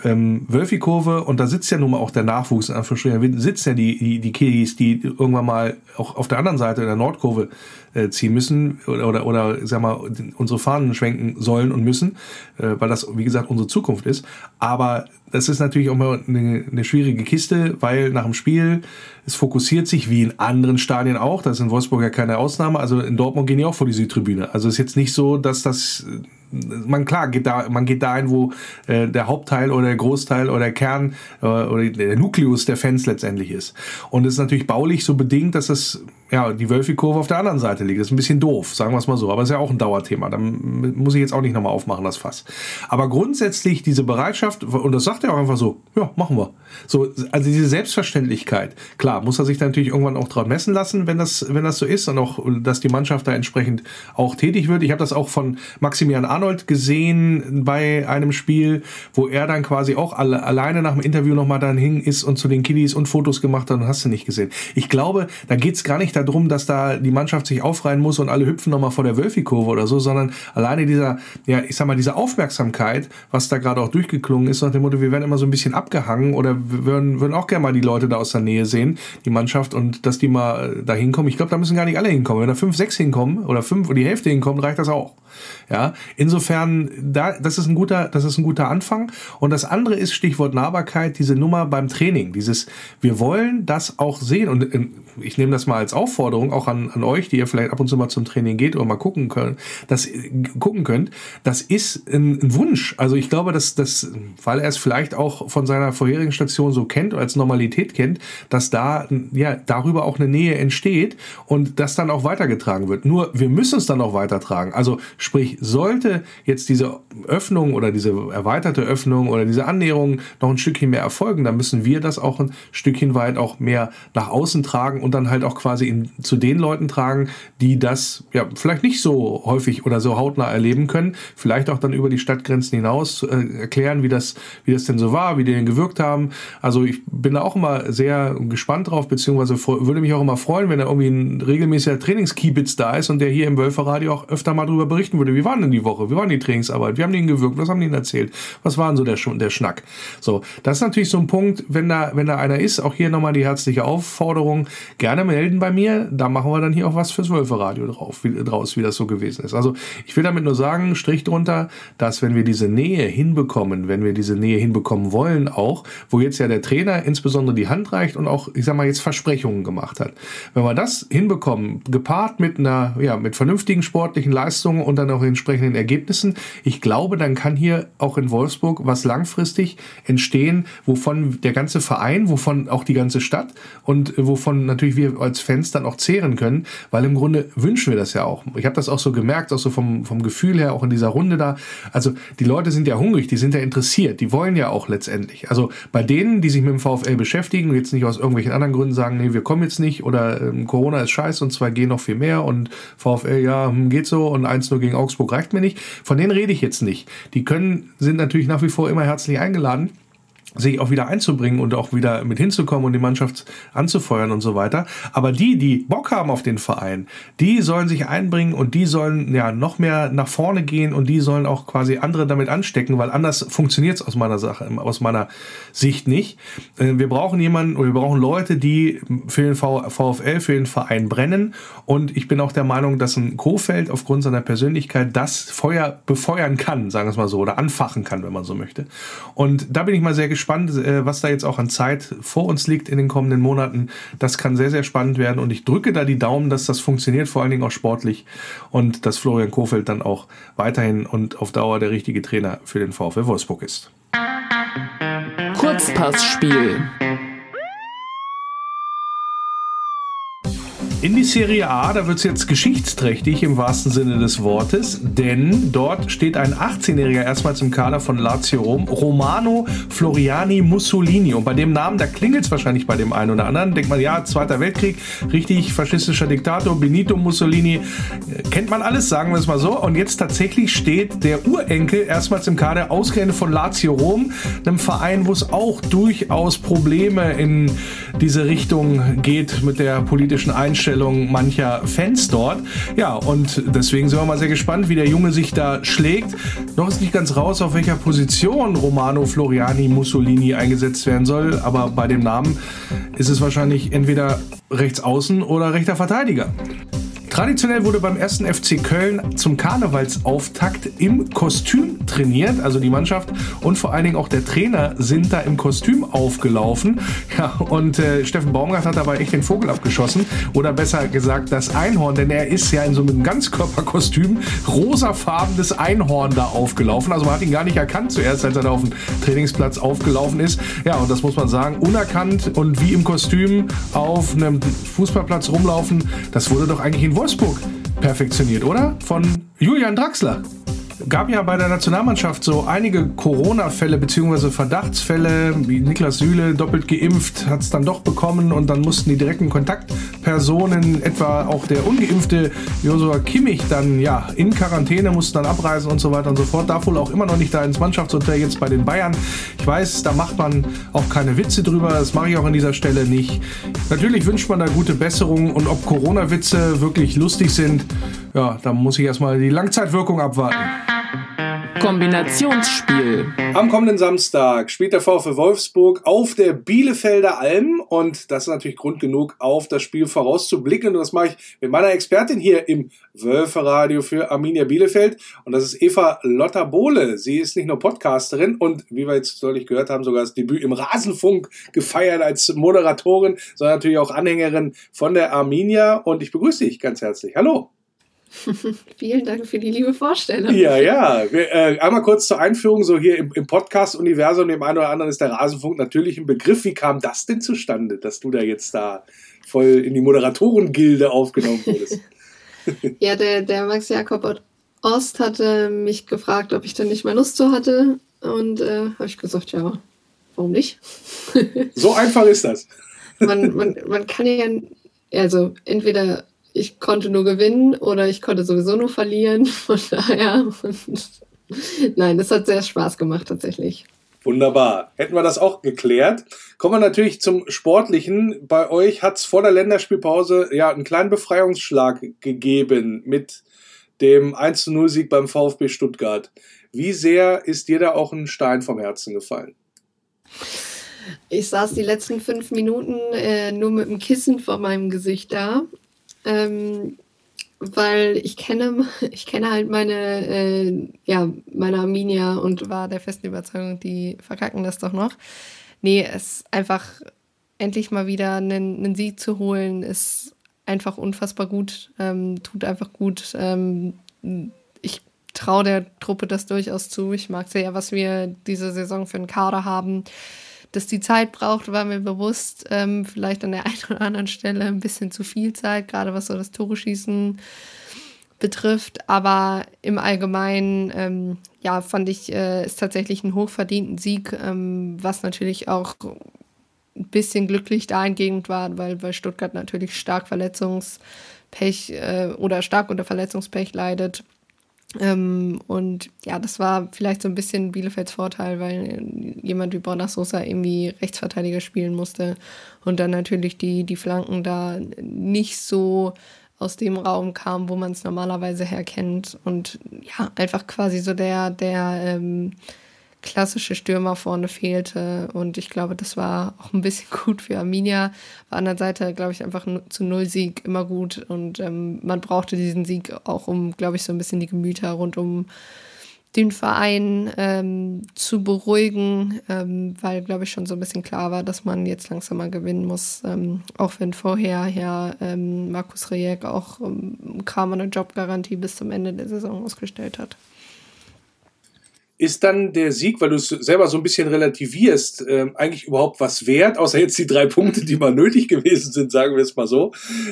ähm, Wölfi-Kurve, und da sitzt ja nun mal auch der Nachwuchs, in Anführungsstrichen, sitzen ja die, die, die Kiddies, die irgendwann mal auch auf der anderen Seite in der Nordkurve äh, ziehen müssen oder, oder, oder sag mal, unsere Fahnen schwenken sollen und müssen, äh, weil das, wie gesagt, unsere Zukunft ist. Aber das ist natürlich auch mal eine, eine schwierige Kiste, weil nach dem Spiel, es fokussiert sich wie in anderen Stadien auch, das ist in Wolfsburg ja keine Ausnahme, also in Dortmund gehen die auch vor die Südtribüne. Also ist jetzt nicht so, dass das man klar geht da, man geht dahin, wo äh, der Hauptteil oder der Großteil oder der Kern äh, oder der Nukleus der Fans letztendlich ist. Und es ist natürlich baulich so bedingt, dass das ja die Wölfi-Kurve auf der anderen Seite liegt. Das ist ein bisschen doof, sagen wir es mal so. Aber es ist ja auch ein Dauerthema. Da muss ich jetzt auch nicht nochmal aufmachen, das Fass. Aber grundsätzlich diese Bereitschaft, und das sagt er auch einfach so, ja, machen wir. So, also diese Selbstverständlichkeit. Klar, muss er sich da natürlich irgendwann auch drauf messen lassen, wenn das, wenn das so ist und auch, dass die Mannschaft da entsprechend auch tätig wird. Ich habe das auch von Maximilian Arnold gesehen bei einem Spiel, wo er dann quasi auch alle, alleine nach dem Interview nochmal dann hing ist und zu den Kiddies und Fotos gemacht hat und hast du nicht gesehen. Ich glaube, da geht's gar nicht darum, dass da die Mannschaft sich aufreihen muss und alle hüpfen nochmal vor der Wölfi-Kurve oder so, sondern alleine dieser, ja, ich sag mal, diese Aufmerksamkeit, was da gerade auch durchgeklungen ist, nach dem Motto, wir werden immer so ein bisschen abgehangen oder wir würden, würden auch gerne mal die Leute da aus der Nähe sehen, die Mannschaft und dass die mal da hinkommen. Ich glaube, da müssen gar nicht alle hinkommen. Wenn da fünf, sechs hinkommen oder fünf oder die Hälfte hinkommt, reicht das auch. Ja, insofern, da, das ist ein guter, das ist ein guter Anfang. Und das andere ist Stichwort Nahbarkeit, diese Nummer beim Training, dieses, wir wollen das auch sehen und ähm, ich nehme das mal als Aufforderung auch an, an euch, die ihr vielleicht ab und zu mal zum Training geht oder mal gucken könnt, das gucken könnt. Das ist ein, ein Wunsch. Also ich glaube, dass das, weil er es vielleicht auch von seiner vorherigen Station so kennt als Normalität kennt, dass da ja darüber auch eine Nähe entsteht und das dann auch weitergetragen wird. Nur wir müssen es dann auch weitertragen. Also Sprich, sollte jetzt diese Öffnung oder diese erweiterte Öffnung oder diese Annäherung noch ein Stückchen mehr erfolgen, dann müssen wir das auch ein Stückchen weit auch mehr nach außen tragen und dann halt auch quasi in, zu den Leuten tragen, die das ja vielleicht nicht so häufig oder so hautnah erleben können. Vielleicht auch dann über die Stadtgrenzen hinaus äh, erklären, wie das, wie das denn so war, wie die denn gewirkt haben. Also ich bin da auch immer sehr gespannt drauf, beziehungsweise würde mich auch immer freuen, wenn da irgendwie ein regelmäßiger Trainingskiebitz da ist und der hier im Wölferradio auch öfter mal drüber berichten würde, wie war denn die Woche, wie war die Trainingsarbeit, wie haben die ihn gewirkt, was haben die ihnen erzählt, was war denn so der, der Schnack. So, das ist natürlich so ein Punkt, wenn da, wenn da einer ist, auch hier nochmal die herzliche Aufforderung, gerne melden bei mir, da machen wir dann hier auch was fürs Wölferadio drauf, wie, draus, wie das so gewesen ist. Also ich will damit nur sagen, Strich drunter, dass wenn wir diese Nähe hinbekommen, wenn wir diese Nähe hinbekommen wollen auch, wo jetzt ja der Trainer insbesondere die Hand reicht und auch, ich sag mal, jetzt Versprechungen gemacht hat. Wenn wir das hinbekommen, gepaart mit einer, ja, mit vernünftigen sportlichen Leistungen und dann auch entsprechenden Ergebnissen. Ich glaube, dann kann hier auch in Wolfsburg was langfristig entstehen, wovon der ganze Verein, wovon auch die ganze Stadt und wovon natürlich wir als Fans dann auch zehren können, weil im Grunde wünschen wir das ja auch. Ich habe das auch so gemerkt, auch so vom, vom Gefühl her, auch in dieser Runde da. Also die Leute sind ja hungrig, die sind ja interessiert, die wollen ja auch letztendlich. Also bei denen, die sich mit dem VfL beschäftigen und jetzt nicht aus irgendwelchen anderen Gründen sagen, nee, wir kommen jetzt nicht oder ähm, Corona ist scheiße und zwar gehen noch viel mehr und VfL, ja, hm, geht so und 1-0 gegen Augsburg reicht mir nicht. Von denen rede ich jetzt nicht. Die können, sind natürlich nach wie vor immer herzlich eingeladen sich auch wieder einzubringen und auch wieder mit hinzukommen und die Mannschaft anzufeuern und so weiter. Aber die, die Bock haben auf den Verein, die sollen sich einbringen und die sollen ja noch mehr nach vorne gehen und die sollen auch quasi andere damit anstecken, weil anders funktioniert es aus meiner Sache, aus meiner Sicht nicht. Äh, wir brauchen jemanden oder wir brauchen Leute, die für den VfL, für den Verein brennen und ich bin auch der Meinung, dass ein Kofeld aufgrund seiner Persönlichkeit das Feuer befeuern kann, sagen wir es mal so, oder anfachen kann, wenn man so möchte. Und da bin ich mal sehr gespannt gespannt, äh, was da jetzt auch an Zeit vor uns liegt in den kommenden Monaten. Das kann sehr, sehr spannend werden und ich drücke da die Daumen, dass das funktioniert, vor allen Dingen auch sportlich und dass Florian Kofeld dann auch weiterhin und auf Dauer der richtige Trainer für den VfL Wolfsburg ist. Kurzpassspiel. In die Serie A, da wird es jetzt geschichtsträchtig im wahrsten Sinne des Wortes, denn dort steht ein 18-Jähriger erstmals im Kader von Lazio Rom, Romano Floriani Mussolini. Und bei dem Namen, da klingelt es wahrscheinlich bei dem einen oder anderen. Denkt man, ja, Zweiter Weltkrieg, richtig faschistischer Diktator, Benito Mussolini, äh, kennt man alles, sagen wir es mal so. Und jetzt tatsächlich steht der Urenkel erstmals im Kader, ausgerechnet von Lazio Rom, einem Verein, wo es auch durchaus Probleme in diese Richtung geht mit der politischen Einstellung Einstellung mancher Fans dort. Ja, und deswegen sind wir mal sehr gespannt, wie der Junge sich da schlägt. Noch ist nicht ganz raus, auf welcher Position Romano Floriani Mussolini eingesetzt werden soll, aber bei dem Namen ist es wahrscheinlich entweder rechts außen oder rechter Verteidiger. Traditionell wurde beim ersten FC Köln zum Karnevalsauftakt im Kostüm trainiert. Also die Mannschaft und vor allen Dingen auch der Trainer sind da im Kostüm aufgelaufen. Ja, und äh, Steffen Baumgart hat dabei echt den Vogel abgeschossen. Oder besser gesagt das Einhorn, denn er ist ja in so einem Ganzkörperkostüm, rosafarbenes Einhorn da aufgelaufen. Also man hat ihn gar nicht erkannt zuerst, als er da auf dem Trainingsplatz aufgelaufen ist. Ja, und das muss man sagen, unerkannt und wie im Kostüm auf einem Fußballplatz rumlaufen, das wurde doch eigentlich in Wolfsburg Wolfsburg perfektioniert, oder? Von Julian Draxler gab ja bei der Nationalmannschaft so einige Corona-Fälle bzw. Verdachtsfälle, wie Niklas Süle doppelt geimpft, hat es dann doch bekommen und dann mussten die direkten Kontaktpersonen, etwa auch der ungeimpfte Josua Kimmich, dann ja in Quarantäne, mussten dann abreisen und so weiter und so fort. Darf wohl auch immer noch nicht da ins Mannschaftshotel jetzt bei den Bayern. Ich weiß, da macht man auch keine Witze drüber, das mache ich auch an dieser Stelle nicht. Natürlich wünscht man da gute Besserung und ob Corona-Witze wirklich lustig sind, ja, da muss ich erstmal die Langzeitwirkung abwarten. Kombinationsspiel. Am kommenden Samstag spielt der VfL Wolfsburg auf der Bielefelder Alm und das ist natürlich Grund genug, auf das Spiel vorauszublicken und das mache ich mit meiner Expertin hier im Wölferadio für Arminia Bielefeld und das ist Eva Lotta Bohle. Sie ist nicht nur Podcasterin und wie wir jetzt deutlich gehört haben, sogar das Debüt im Rasenfunk gefeiert als Moderatorin, sondern natürlich auch Anhängerin von der Arminia und ich begrüße dich ganz herzlich. Hallo. Vielen Dank für die liebe Vorstellung. Ja, ja. Wir, äh, einmal kurz zur Einführung, so hier im, im Podcast-Universum, dem einen oder anderen ist der Rasenfunk natürlich ein Begriff. Wie kam das denn zustande, dass du da jetzt da voll in die Moderatorengilde aufgenommen wurdest? ja, der, der Max Jakob Ost hatte mich gefragt, ob ich denn nicht mal Lust zu hatte. Und äh, habe ich gesagt, ja, warum nicht? so einfach ist das. man, man, man kann ja, also entweder ich konnte nur gewinnen oder ich konnte sowieso nur verlieren. Von daher, nein, das hat sehr Spaß gemacht tatsächlich. Wunderbar. Hätten wir das auch geklärt. Kommen wir natürlich zum Sportlichen. Bei euch hat es vor der Länderspielpause ja einen kleinen Befreiungsschlag gegeben mit dem 1-0-Sieg beim VfB Stuttgart. Wie sehr ist dir da auch ein Stein vom Herzen gefallen? Ich saß die letzten fünf Minuten äh, nur mit dem Kissen vor meinem Gesicht da ähm, weil ich kenne, ich kenne halt meine, äh, ja, meine Arminia und war der festen Überzeugung, die verkacken das doch noch. Nee, es einfach endlich mal wieder einen, einen Sieg zu holen, ist einfach unfassbar gut, ähm, tut einfach gut. Ähm, ich traue der Truppe das durchaus zu. Ich mag sehr, was wir diese Saison für einen Kader haben dass die Zeit braucht, war mir bewusst. Ähm, vielleicht an der einen oder anderen Stelle ein bisschen zu viel Zeit, gerade was so das Tore schießen betrifft. Aber im Allgemeinen, ähm, ja, fand ich, äh, tatsächlich ein hochverdienten Sieg, ähm, was natürlich auch ein bisschen glücklich dahingehend war, weil, weil Stuttgart natürlich stark Verletzungspech äh, oder stark unter Verletzungspech leidet. Ähm, und ja, das war vielleicht so ein bisschen Bielefelds Vorteil, weil jemand wie Borna Sosa irgendwie Rechtsverteidiger spielen musste und dann natürlich die, die Flanken da nicht so aus dem Raum kamen, wo man es normalerweise herkennt. Und ja, einfach quasi so der, der ähm, klassische Stürmer vorne fehlte. Und ich glaube, das war auch ein bisschen gut für Arminia. Auf der anderen Seite, glaube ich, einfach zu Null-Sieg immer gut. Und ähm, man brauchte diesen Sieg auch, um, glaube ich, so ein bisschen die Gemüter rund um den Verein ähm, zu beruhigen, ähm, weil, glaube ich, schon so ein bisschen klar war, dass man jetzt langsam mal gewinnen muss. Ähm, auch wenn vorher ja ähm, Markus Rejek auch ähm, Kramer eine Jobgarantie bis zum Ende der Saison ausgestellt hat ist dann der Sieg, weil du es selber so ein bisschen relativierst, äh, eigentlich überhaupt was wert, außer jetzt die drei Punkte, die mal nötig gewesen sind, sagen wir es mal so,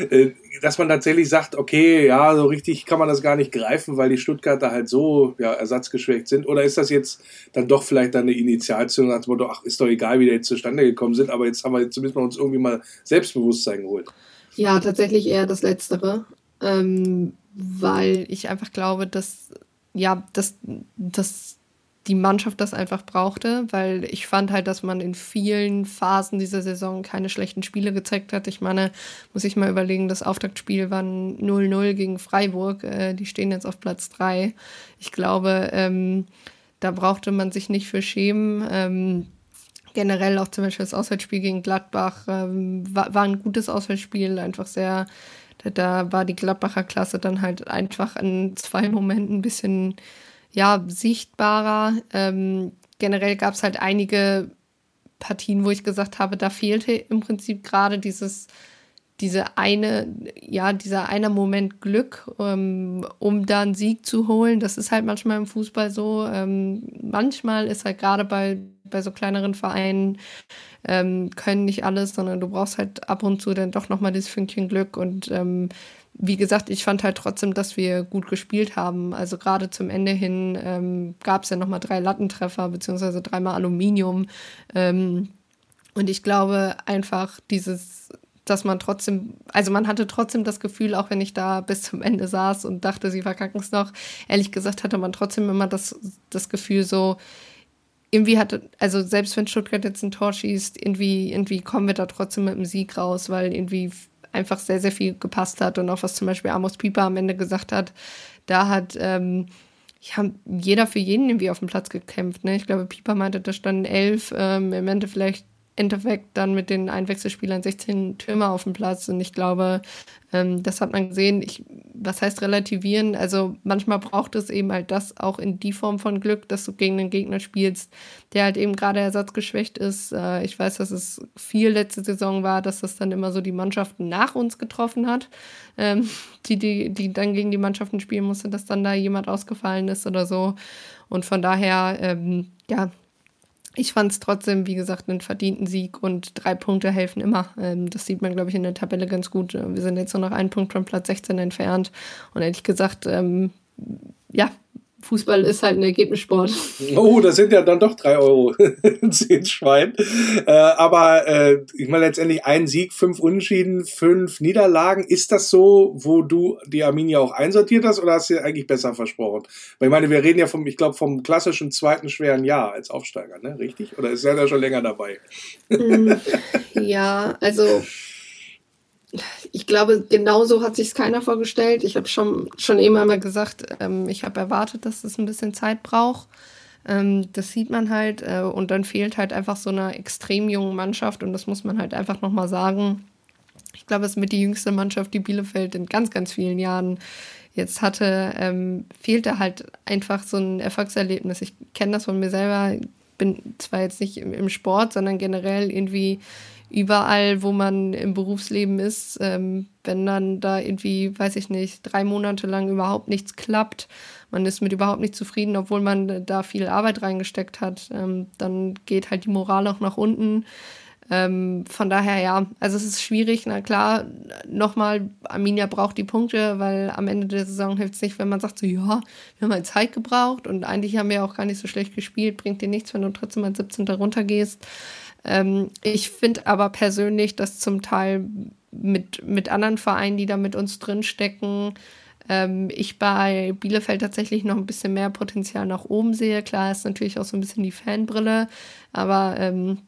äh, dass man tatsächlich sagt, okay, ja, so richtig kann man das gar nicht greifen, weil die Stuttgarter halt so ja, ersatzgeschwächt sind, oder ist das jetzt dann doch vielleicht eine Initialzündung als Motto, ach, ist doch egal, wie die jetzt zustande gekommen sind, aber jetzt haben wir zumindest mal uns irgendwie mal Selbstbewusstsein geholt. Ja, tatsächlich eher das Letztere, ähm, weil ich einfach glaube, dass ja, dass, dass die Mannschaft das einfach brauchte, weil ich fand halt, dass man in vielen Phasen dieser Saison keine schlechten Spiele gezeigt hat. Ich meine, muss ich mal überlegen, das Auftaktspiel war 0-0 gegen Freiburg. Äh, die stehen jetzt auf Platz 3. Ich glaube, ähm, da brauchte man sich nicht für schämen. Ähm, generell auch zum Beispiel das Auswärtsspiel gegen Gladbach ähm, war, war, ein gutes Auswärtsspiel, einfach sehr, da, war die Gladbacher Klasse dann halt einfach in zwei Momenten ein bisschen ja, sichtbarer. Ähm, generell gab es halt einige Partien, wo ich gesagt habe, da fehlte im Prinzip gerade dieses diese eine, ja, dieser eine Moment Glück, ähm, um da einen Sieg zu holen. Das ist halt manchmal im Fußball so. Ähm, manchmal ist halt gerade bei, bei so kleineren Vereinen ähm, können nicht alles, sondern du brauchst halt ab und zu dann doch nochmal dieses Fünkchen Glück. Und ähm, wie gesagt, ich fand halt trotzdem, dass wir gut gespielt haben. Also gerade zum Ende hin ähm, gab es ja nochmal drei Lattentreffer, beziehungsweise dreimal Aluminium. Ähm, und ich glaube einfach dieses dass man trotzdem, also man hatte trotzdem das Gefühl, auch wenn ich da bis zum Ende saß und dachte, sie verkacken es noch, ehrlich gesagt hatte man trotzdem immer das, das Gefühl so, irgendwie hatte, also selbst wenn Stuttgart jetzt ein Tor schießt, irgendwie, irgendwie kommen wir da trotzdem mit dem Sieg raus, weil irgendwie einfach sehr, sehr viel gepasst hat und auch was zum Beispiel Amos Pieper am Ende gesagt hat, da hat, ähm, ja, jeder für jeden irgendwie auf dem Platz gekämpft. Ne? Ich glaube, Pieper meinte, da standen elf, ähm, im Ende vielleicht Endeffekt dann mit den Einwechselspielern 16 Türme auf dem Platz. Und ich glaube, ähm, das hat man gesehen. Ich, was heißt relativieren? Also manchmal braucht es eben halt das auch in die Form von Glück, dass du gegen einen Gegner spielst, der halt eben gerade ersatzgeschwächt ist. Äh, ich weiß, dass es viel letzte Saison war, dass das dann immer so die Mannschaften nach uns getroffen hat, ähm, die, die, die dann gegen die Mannschaften spielen musste, dass dann da jemand ausgefallen ist oder so. Und von daher, ähm, ja, ich fand es trotzdem, wie gesagt, einen verdienten Sieg und drei Punkte helfen immer. Ähm, das sieht man, glaube ich, in der Tabelle ganz gut. Wir sind jetzt nur noch einen Punkt von Platz 16 entfernt. Und ehrlich gesagt, ähm, ja, Fußball ist halt ein Ergebnissport. Oh, das sind ja dann doch drei Euro ins Schwein. Äh, aber äh, ich meine letztendlich ein Sieg, fünf Unentschieden, fünf Niederlagen. Ist das so, wo du die Arminia auch einsortiert hast oder hast du dir eigentlich besser versprochen? Weil ich meine, wir reden ja vom, ich glaube, vom klassischen zweiten schweren Jahr als Aufsteiger, ne? Richtig? Oder ist er da schon länger dabei? Mm, ja, also ich glaube, genauso hat sich keiner vorgestellt. Ich habe schon, schon eben einmal gesagt, ähm, ich habe erwartet, dass das ein bisschen Zeit braucht. Ähm, das sieht man halt. Äh, und dann fehlt halt einfach so eine extrem junge Mannschaft. Und das muss man halt einfach nochmal sagen. Ich glaube, es ist mit die jüngste Mannschaft, die Bielefeld in ganz, ganz vielen Jahren jetzt hatte. Ähm, fehlte halt einfach so ein Erfolgserlebnis. Ich kenne das von mir selber. Bin zwar jetzt nicht im, im Sport, sondern generell irgendwie überall, wo man im Berufsleben ist, ähm, wenn dann da irgendwie, weiß ich nicht, drei Monate lang überhaupt nichts klappt, man ist mit überhaupt nicht zufrieden, obwohl man da viel Arbeit reingesteckt hat, ähm, dann geht halt die Moral auch nach unten. Ähm, von daher ja, also es ist schwierig. Na klar, nochmal, Arminia braucht die Punkte, weil am Ende der Saison hilft es nicht, wenn man sagt, so ja, wir haben halt Zeit gebraucht und eigentlich haben wir auch gar nicht so schlecht gespielt, bringt dir nichts, wenn du trotzdem als 17. runtergehst. Ähm, ich finde aber persönlich, dass zum Teil mit, mit anderen Vereinen, die da mit uns drinstecken, ähm, ich bei Bielefeld tatsächlich noch ein bisschen mehr Potenzial nach oben sehe. Klar ist natürlich auch so ein bisschen die Fanbrille, aber ähm,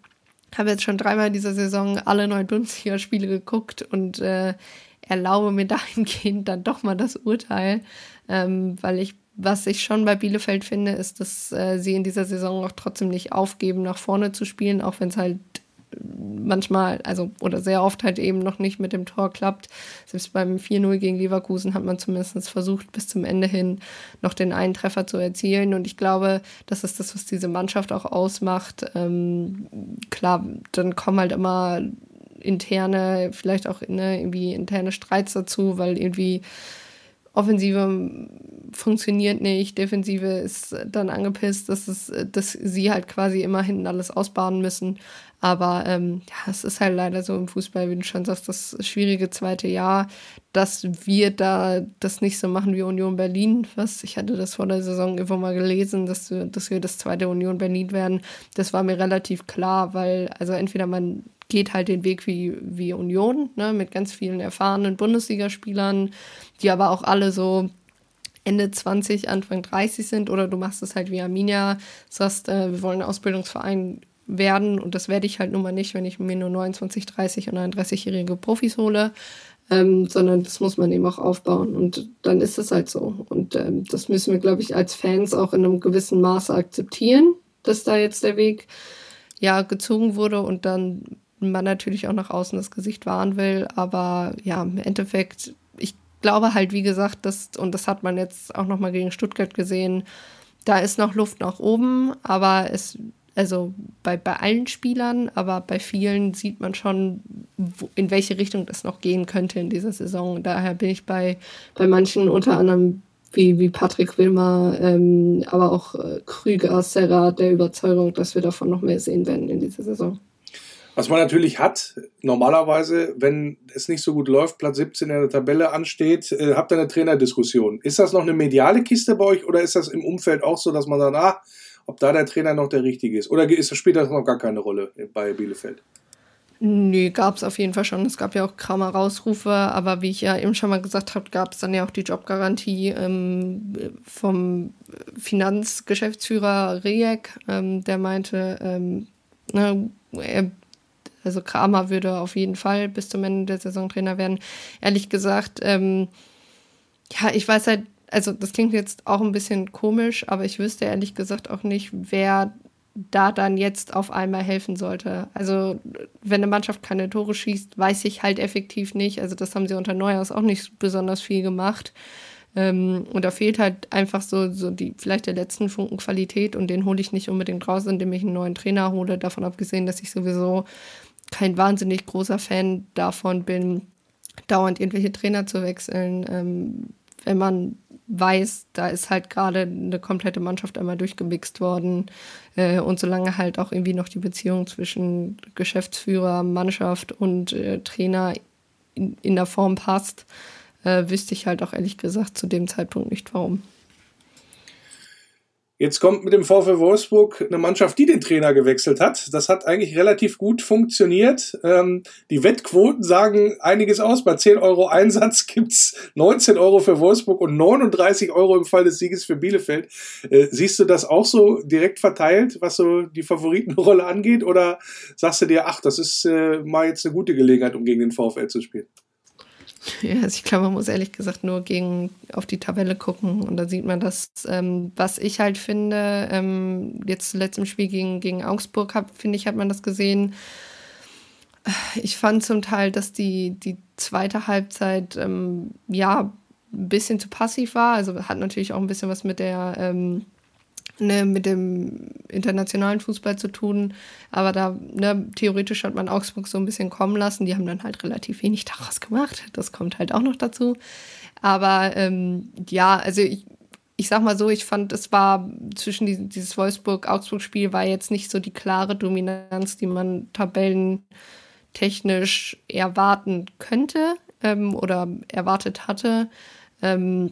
habe jetzt schon dreimal dieser Saison alle neun Bundesligaspiele geguckt und äh, erlaube mir dahingehend dann doch mal das Urteil, ähm, weil ich was ich schon bei Bielefeld finde, ist, dass äh, sie in dieser Saison auch trotzdem nicht aufgeben, nach vorne zu spielen, auch wenn es halt manchmal, also oder sehr oft halt eben noch nicht mit dem Tor klappt. Selbst beim 4-0 gegen Leverkusen hat man zumindest versucht, bis zum Ende hin noch den einen Treffer zu erzielen. Und ich glaube, das ist das, was diese Mannschaft auch ausmacht. Ähm, klar, dann kommen halt immer interne, vielleicht auch ne, irgendwie interne Streits dazu, weil irgendwie Offensive funktioniert nicht, Defensive ist dann angepisst, dass, es, dass sie halt quasi immer hinten alles ausbaden müssen. Aber ähm, ja, es ist halt leider so im Fußball, wie du schon sagst, das schwierige zweite Jahr, dass wir da das nicht so machen wie Union Berlin. Was ich hatte das vor der Saison irgendwo mal gelesen, dass wir, dass wir das zweite Union Berlin werden. Das war mir relativ klar, weil also entweder man geht halt den Weg wie, wie Union, ne, mit ganz vielen erfahrenen Bundesligaspielern, die aber auch alle so Ende 20, Anfang 30 sind. Oder du machst es halt wie Arminia, sagst, äh, wir wollen ein Ausbildungsverein werden. Und das werde ich halt nun mal nicht, wenn ich mir nur 29, 30 und 31-jährige Profis hole, ähm, sondern das muss man eben auch aufbauen. Und dann ist es halt so. Und ähm, das müssen wir, glaube ich, als Fans auch in einem gewissen Maße akzeptieren, dass da jetzt der Weg ja gezogen wurde. Und dann man natürlich auch nach außen das Gesicht wahren will, aber ja, im Endeffekt, ich glaube halt, wie gesagt, dass, und das hat man jetzt auch nochmal gegen Stuttgart gesehen, da ist noch Luft nach oben, aber es also bei, bei allen Spielern, aber bei vielen sieht man schon, wo, in welche Richtung das noch gehen könnte in dieser Saison. Daher bin ich bei, bei manchen, unter anderem wie, wie Patrick Wilmer, ähm, aber auch äh, Krüger, Serra, der Überzeugung, dass wir davon noch mehr sehen werden in dieser Saison. Was man natürlich hat, normalerweise, wenn es nicht so gut läuft, Platz 17 in der Tabelle ansteht, äh, habt ihr eine Trainerdiskussion. Ist das noch eine mediale Kiste bei euch oder ist das im Umfeld auch so, dass man sagt, ah, ob da der Trainer noch der richtige ist. Oder ist, das noch gar keine Rolle bei Bielefeld? Nö, gab es auf jeden Fall schon. Es gab ja auch Kramer Rausrufe, aber wie ich ja eben schon mal gesagt habe, gab es dann ja auch die Jobgarantie ähm, vom Finanzgeschäftsführer Rejek, ähm, der meinte, ähm, ne, er, also Kramer würde auf jeden Fall bis zum Ende der Saison Trainer werden. Ehrlich gesagt, ähm, ja, ich weiß halt also das klingt jetzt auch ein bisschen komisch, aber ich wüsste ehrlich gesagt auch nicht, wer da dann jetzt auf einmal helfen sollte. Also wenn eine Mannschaft keine Tore schießt, weiß ich halt effektiv nicht. Also das haben sie unter Neuhaus auch nicht besonders viel gemacht. Ähm, und da fehlt halt einfach so, so die, vielleicht der letzten Funken Qualität und den hole ich nicht unbedingt raus, indem ich einen neuen Trainer hole. Davon abgesehen, dass ich sowieso kein wahnsinnig großer Fan davon bin, dauernd irgendwelche Trainer zu wechseln. Ähm, wenn man weiß, da ist halt gerade eine komplette Mannschaft einmal durchgemixt worden. Äh, und solange halt auch irgendwie noch die Beziehung zwischen Geschäftsführer, Mannschaft und äh, Trainer in, in der Form passt, äh, wüsste ich halt auch ehrlich gesagt zu dem Zeitpunkt nicht warum. Jetzt kommt mit dem VfL Wolfsburg eine Mannschaft, die den Trainer gewechselt hat. Das hat eigentlich relativ gut funktioniert. Ähm, die Wettquoten sagen einiges aus. Bei 10 Euro Einsatz gibt's 19 Euro für Wolfsburg und 39 Euro im Fall des Sieges für Bielefeld. Äh, siehst du das auch so direkt verteilt, was so die Favoritenrolle angeht? Oder sagst du dir, ach, das ist äh, mal jetzt eine gute Gelegenheit, um gegen den VfL zu spielen? Ja, also ich glaube, man muss ehrlich gesagt nur gegen, auf die Tabelle gucken und da sieht man das, ähm, was ich halt finde, ähm, jetzt zuletzt im Spiel gegen, gegen Augsburg, finde ich, hat man das gesehen. Ich fand zum Teil, dass die, die zweite Halbzeit ähm, ja ein bisschen zu passiv war. Also hat natürlich auch ein bisschen was mit der ähm, ne, mit dem internationalen Fußball zu tun. Aber da, ne, theoretisch hat man Augsburg so ein bisschen kommen lassen. Die haben dann halt relativ wenig daraus gemacht. Das kommt halt auch noch dazu. Aber ähm, ja, also ich, ich sag mal so, ich fand, es war zwischen die, dieses Wolfsburg-Augsburg-Spiel war jetzt nicht so die klare Dominanz, die man tabellentechnisch erwarten könnte ähm, oder erwartet hatte. Ähm,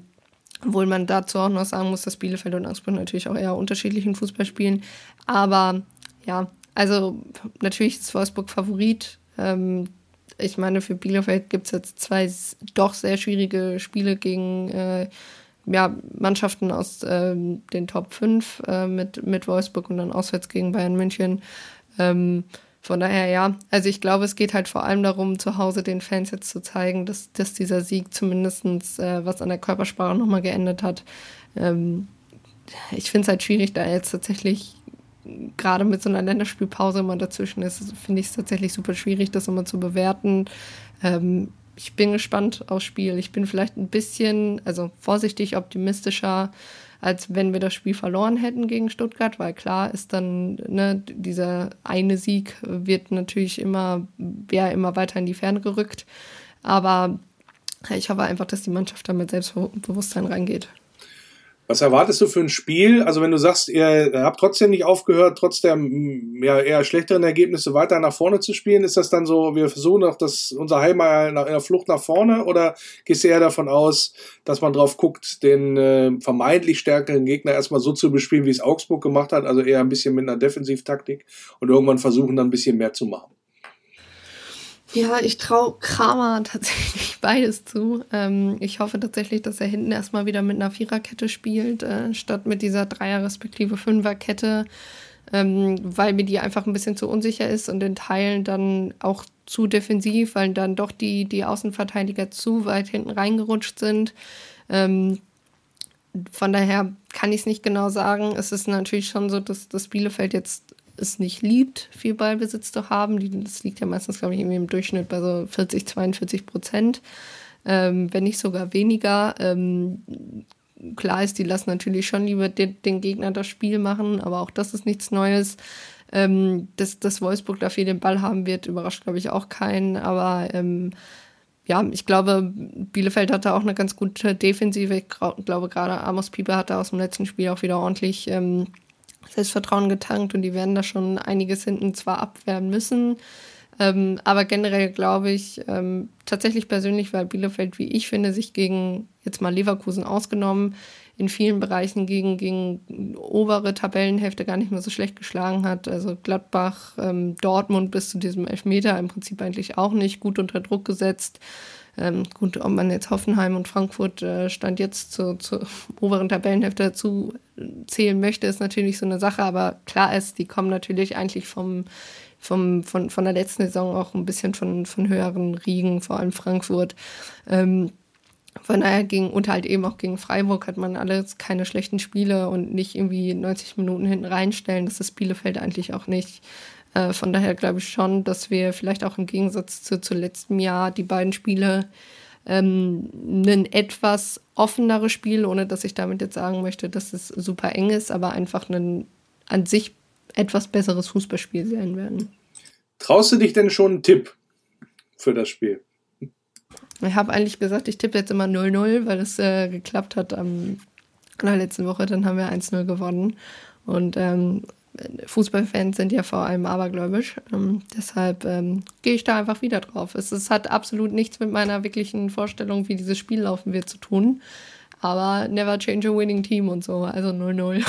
obwohl man dazu auch noch sagen muss, dass Bielefeld und Augsburg natürlich auch eher unterschiedlichen Fußball spielen. Aber ja, also natürlich ist Wolfsburg Favorit. Ähm, ich meine, für Bielefeld gibt es jetzt zwei doch sehr schwierige Spiele gegen äh, ja, Mannschaften aus ähm, den Top 5 äh, mit, mit Wolfsburg und dann auswärts gegen Bayern München. Ähm, von daher ja, also ich glaube, es geht halt vor allem darum, zu Hause den Fans jetzt zu zeigen, dass, dass dieser Sieg zumindest äh, was an der Körpersprache nochmal geändert hat. Ähm, ich finde es halt schwierig, da jetzt tatsächlich gerade mit so einer Länderspielpause immer dazwischen ist, finde ich es tatsächlich super schwierig, das immer zu bewerten. Ähm, ich bin gespannt aufs Spiel. Ich bin vielleicht ein bisschen, also vorsichtig optimistischer als wenn wir das Spiel verloren hätten gegen Stuttgart, weil klar ist dann, ne, dieser eine Sieg wird natürlich immer, wäre immer weiter in die Ferne gerückt. Aber ich hoffe einfach, dass die Mannschaft damit Selbstbewusstsein reingeht. Was erwartest du für ein Spiel? Also wenn du sagst, ihr habt trotzdem nicht aufgehört, trotz der ja, eher schlechteren Ergebnisse weiter nach vorne zu spielen, ist das dann so, wir versuchen noch das, unser Heimat in der Flucht nach vorne oder gehst du eher davon aus, dass man drauf guckt, den äh, vermeintlich stärkeren Gegner erstmal so zu bespielen, wie es Augsburg gemacht hat, also eher ein bisschen mit einer Defensivtaktik und irgendwann versuchen dann ein bisschen mehr zu machen? Ja, ich traue Kramer tatsächlich beides zu. Ähm, ich hoffe tatsächlich, dass er hinten erstmal wieder mit einer Viererkette spielt, äh, statt mit dieser Dreier- respektive Fünferkette, ähm, weil mir die einfach ein bisschen zu unsicher ist und in Teilen dann auch zu defensiv, weil dann doch die, die Außenverteidiger zu weit hinten reingerutscht sind. Ähm, von daher kann ich es nicht genau sagen. Es ist natürlich schon so, dass das Bielefeld jetzt es nicht liebt, viel Ballbesitz zu haben. Das liegt ja meistens, glaube ich, irgendwie im Durchschnitt bei so 40, 42 Prozent, ähm, wenn nicht sogar weniger. Ähm, klar ist, die lassen natürlich schon lieber den, den, Gegner das Spiel machen, aber auch das ist nichts Neues. Ähm, dass, dass Wolfsburg da viel den Ball haben wird, überrascht, glaube ich, auch keinen. Aber ähm, ja, ich glaube, Bielefeld hatte auch eine ganz gute Defensive. Ich glaube, gerade Amos Pieper hatte aus dem letzten Spiel auch wieder ordentlich ähm, Selbstvertrauen getankt und die werden da schon einiges hinten zwar abwehren müssen. Ähm, aber generell glaube ich ähm, tatsächlich persönlich, weil Bielefeld, wie ich finde, sich gegen jetzt mal Leverkusen ausgenommen, in vielen Bereichen gegen, gegen obere Tabellenhälfte gar nicht mehr so schlecht geschlagen hat. Also Gladbach, ähm, Dortmund bis zu diesem Elfmeter im Prinzip eigentlich auch nicht gut unter Druck gesetzt. Ähm, gut, ob man jetzt Hoffenheim und Frankfurt äh, Stand jetzt zur, zur oberen Tabellenhälfte dazu zählen möchte, ist natürlich so eine Sache, aber klar ist, die kommen natürlich eigentlich vom, vom, von, von der letzten Saison auch ein bisschen von, von höheren Riegen, vor allem Frankfurt. Ähm, von daher ging, und halt eben auch gegen Freiburg hat man alles keine schlechten Spiele und nicht irgendwie 90 Minuten hinten reinstellen. Das ist Bielefeld eigentlich auch nicht. Äh, von daher glaube ich schon, dass wir vielleicht auch im Gegensatz zu, zu letztem Jahr die beiden Spiele ähm, ein etwas offeneres Spiel, ohne dass ich damit jetzt sagen möchte, dass es super eng ist, aber einfach ein an sich etwas besseres Fußballspiel sein werden. Traust du dich denn schon einen Tipp für das Spiel? Ich habe eigentlich gesagt, ich tippe jetzt immer 0-0, weil es äh, geklappt hat am in der letzten Woche. Dann haben wir 1-0 gewonnen. Und ähm, Fußballfans sind ja vor allem abergläubisch. Ähm, deshalb ähm, gehe ich da einfach wieder drauf. Es, es, hat absolut nichts mit meiner wirklichen Vorstellung, wie dieses Spiel laufen wird, zu tun. Aber never change a winning team und so. Also 0-0.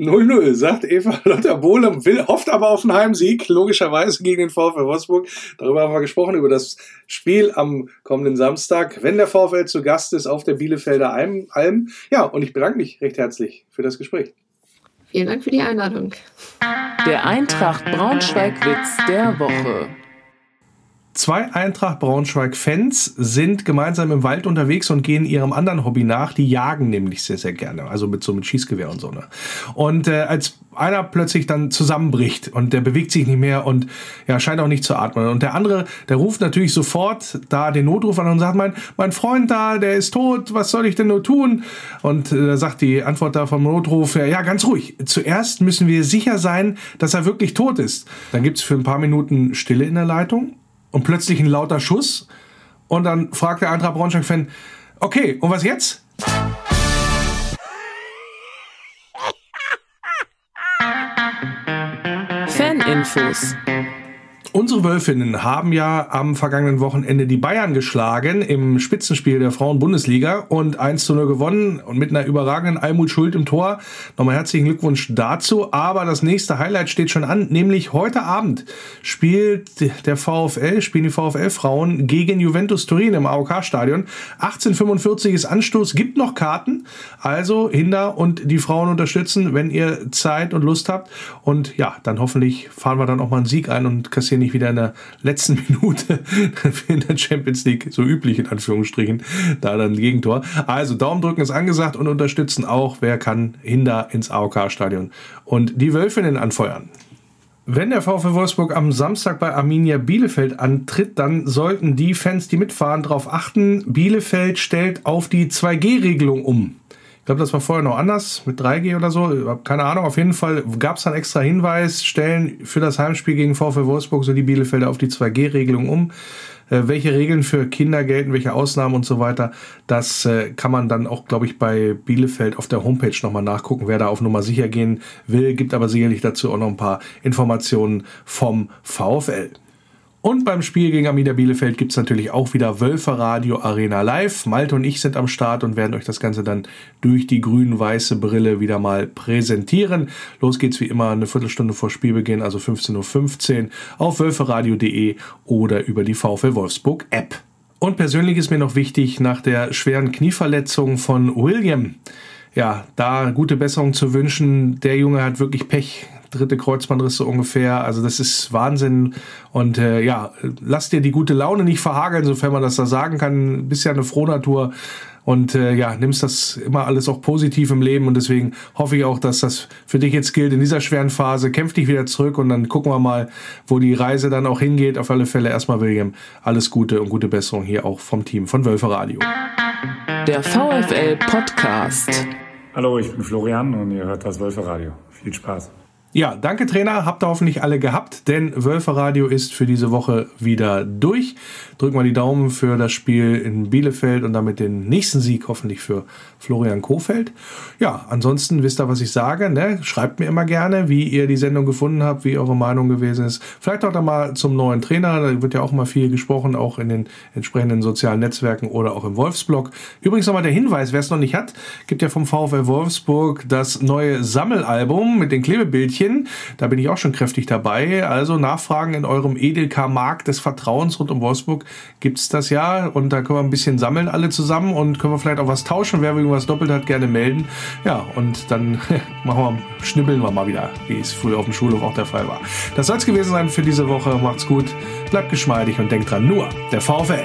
0-0, sagt Eva Lotter Bohlem, will, hofft aber auf einen Heimsieg, logischerweise gegen den VfL Wolfsburg. Darüber haben wir gesprochen, über das Spiel am kommenden Samstag, wenn der VfL zu Gast ist auf der Bielefelder Alm. Ja, und ich bedanke mich recht herzlich für das Gespräch. Vielen Dank für die Einladung. Der Eintracht Braunschweig-Witz der Woche. Zwei Eintracht Braunschweig-Fans sind gemeinsam im Wald unterwegs und gehen ihrem anderen Hobby nach. Die jagen nämlich sehr, sehr gerne. Also mit so mit Schießgewehr und so. Ne? Und äh, als einer plötzlich dann zusammenbricht und der bewegt sich nicht mehr und ja, scheint auch nicht zu atmen. Und der andere, der ruft natürlich sofort da den Notruf an und sagt, mein, mein Freund da, der ist tot, was soll ich denn nur tun? Und äh, da sagt die Antwort da vom Notruf, ja, ganz ruhig. Zuerst müssen wir sicher sein, dass er wirklich tot ist. Dann gibt's für ein paar Minuten Stille in der Leitung und plötzlich ein lauter Schuss. Und dann fragt der Eintracht Braunschweig-Fan, okay, und was jetzt? Faninfos. Unsere Wölfinnen haben ja am vergangenen Wochenende die Bayern geschlagen im Spitzenspiel der Frauen-Bundesliga und 1 zu 0 gewonnen und mit einer überragenden Almut Schuld im Tor. Nochmal herzlichen Glückwunsch dazu. Aber das nächste Highlight steht schon an, nämlich heute Abend spielt der VfL, spielen die VfL-Frauen gegen Juventus Turin im AOK-Stadion. 1845 ist Anstoß, gibt noch Karten. Also Hinder und die Frauen unterstützen, wenn ihr Zeit und Lust habt. Und ja, dann hoffentlich fahren wir dann auch mal einen Sieg ein und kassieren nicht wieder in der letzten Minute in der Champions League, so üblich in Anführungsstrichen, da dann Gegentor. Also Daumen drücken ist angesagt und unterstützen auch, wer kann, Hinder ins AOK-Stadion und die Wölfinnen anfeuern. Wenn der VfL Wolfsburg am Samstag bei Arminia Bielefeld antritt, dann sollten die Fans, die mitfahren, darauf achten, Bielefeld stellt auf die 2G-Regelung um. Ich glaube, das war vorher noch anders mit 3G oder so. Keine Ahnung. Auf jeden Fall gab es dann extra Hinweis, stellen für das Heimspiel gegen VfL Wolfsburg so die Bielefelder auf die 2G-Regelung um. Äh, welche Regeln für Kinder gelten, welche Ausnahmen und so weiter, das äh, kann man dann auch, glaube ich, bei Bielefeld auf der Homepage nochmal nachgucken, wer da auf Nummer sicher gehen will. Gibt aber sicherlich dazu auch noch ein paar Informationen vom VfL. Und beim Spiel gegen Amida Bielefeld gibt es natürlich auch wieder Wölfer Radio Arena Live. Malte und ich sind am Start und werden euch das Ganze dann durch die grün-weiße Brille wieder mal präsentieren. Los geht's wie immer eine Viertelstunde vor Spielbeginn, also 15.15 Uhr auf wölferadio.de oder über die VfL Wolfsburg App. Und persönlich ist mir noch wichtig, nach der schweren Knieverletzung von William, ja, da gute Besserung zu wünschen. Der Junge hat wirklich Pech dritte Kreuzbandriss so ungefähr. Also das ist Wahnsinn. Und äh, ja, lass dir die gute Laune nicht verhageln, sofern man das da sagen kann. Bist ja eine Frohnatur und äh, ja, nimmst das immer alles auch positiv im Leben und deswegen hoffe ich auch, dass das für dich jetzt gilt in dieser schweren Phase. Kämpf dich wieder zurück und dann gucken wir mal, wo die Reise dann auch hingeht. Auf alle Fälle erstmal William, alles Gute und gute Besserung hier auch vom Team von Wölfe Radio. Der VfL Podcast. Hallo, ich bin Florian und ihr hört das Wölfe Radio. Viel Spaß. Ja, danke Trainer, habt ihr hoffentlich alle gehabt, denn Wölfer Radio ist für diese Woche wieder durch. Drücken wir die Daumen für das Spiel in Bielefeld und damit den nächsten Sieg hoffentlich für Florian Kofeld. Ja, ansonsten wisst ihr, was ich sage. Ne? Schreibt mir immer gerne, wie ihr die Sendung gefunden habt, wie eure Meinung gewesen ist. Vielleicht auch da mal zum neuen Trainer. Da wird ja auch mal viel gesprochen, auch in den entsprechenden sozialen Netzwerken oder auch im Wolfsblog. Übrigens nochmal der Hinweis, wer es noch nicht hat, gibt ja vom VfL Wolfsburg das neue Sammelalbum mit den Klebebildchen. Da bin ich auch schon kräftig dabei. Also Nachfragen in eurem Edelka-Markt des Vertrauens rund um Wolfsburg gibt es das ja. Und da können wir ein bisschen sammeln alle zusammen und können wir vielleicht auch was tauschen. Wer irgendwas doppelt hat, gerne melden. Ja, und dann machen wir, schnibbeln wir mal wieder, wie es früher auf dem Schulhof auch der Fall war. Das soll es gewesen sein für diese Woche. Macht's gut, bleibt geschmeidig und denkt dran, nur der VfL.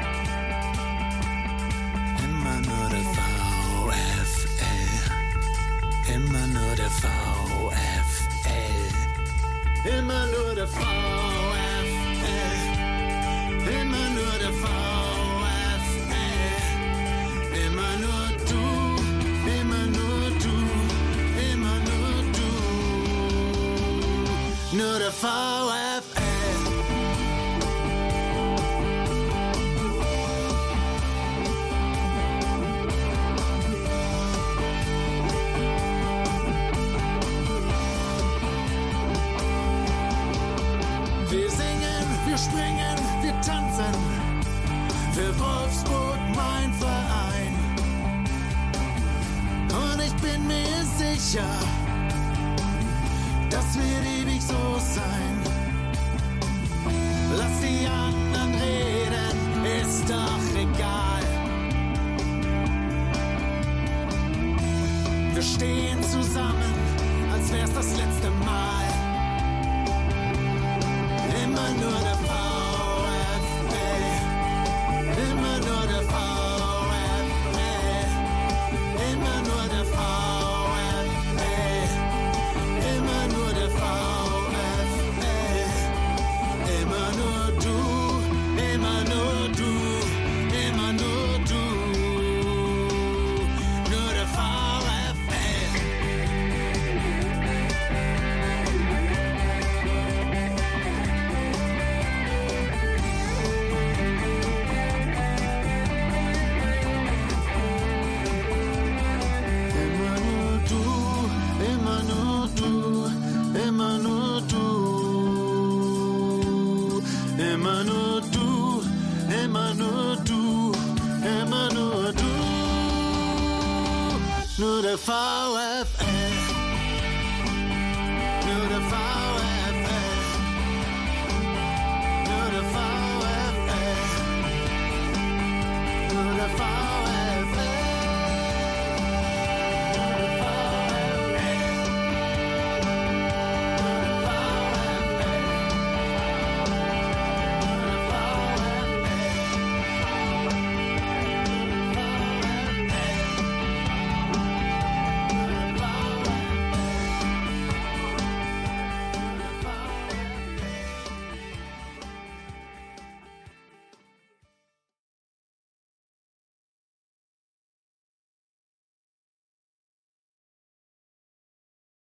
der VfL.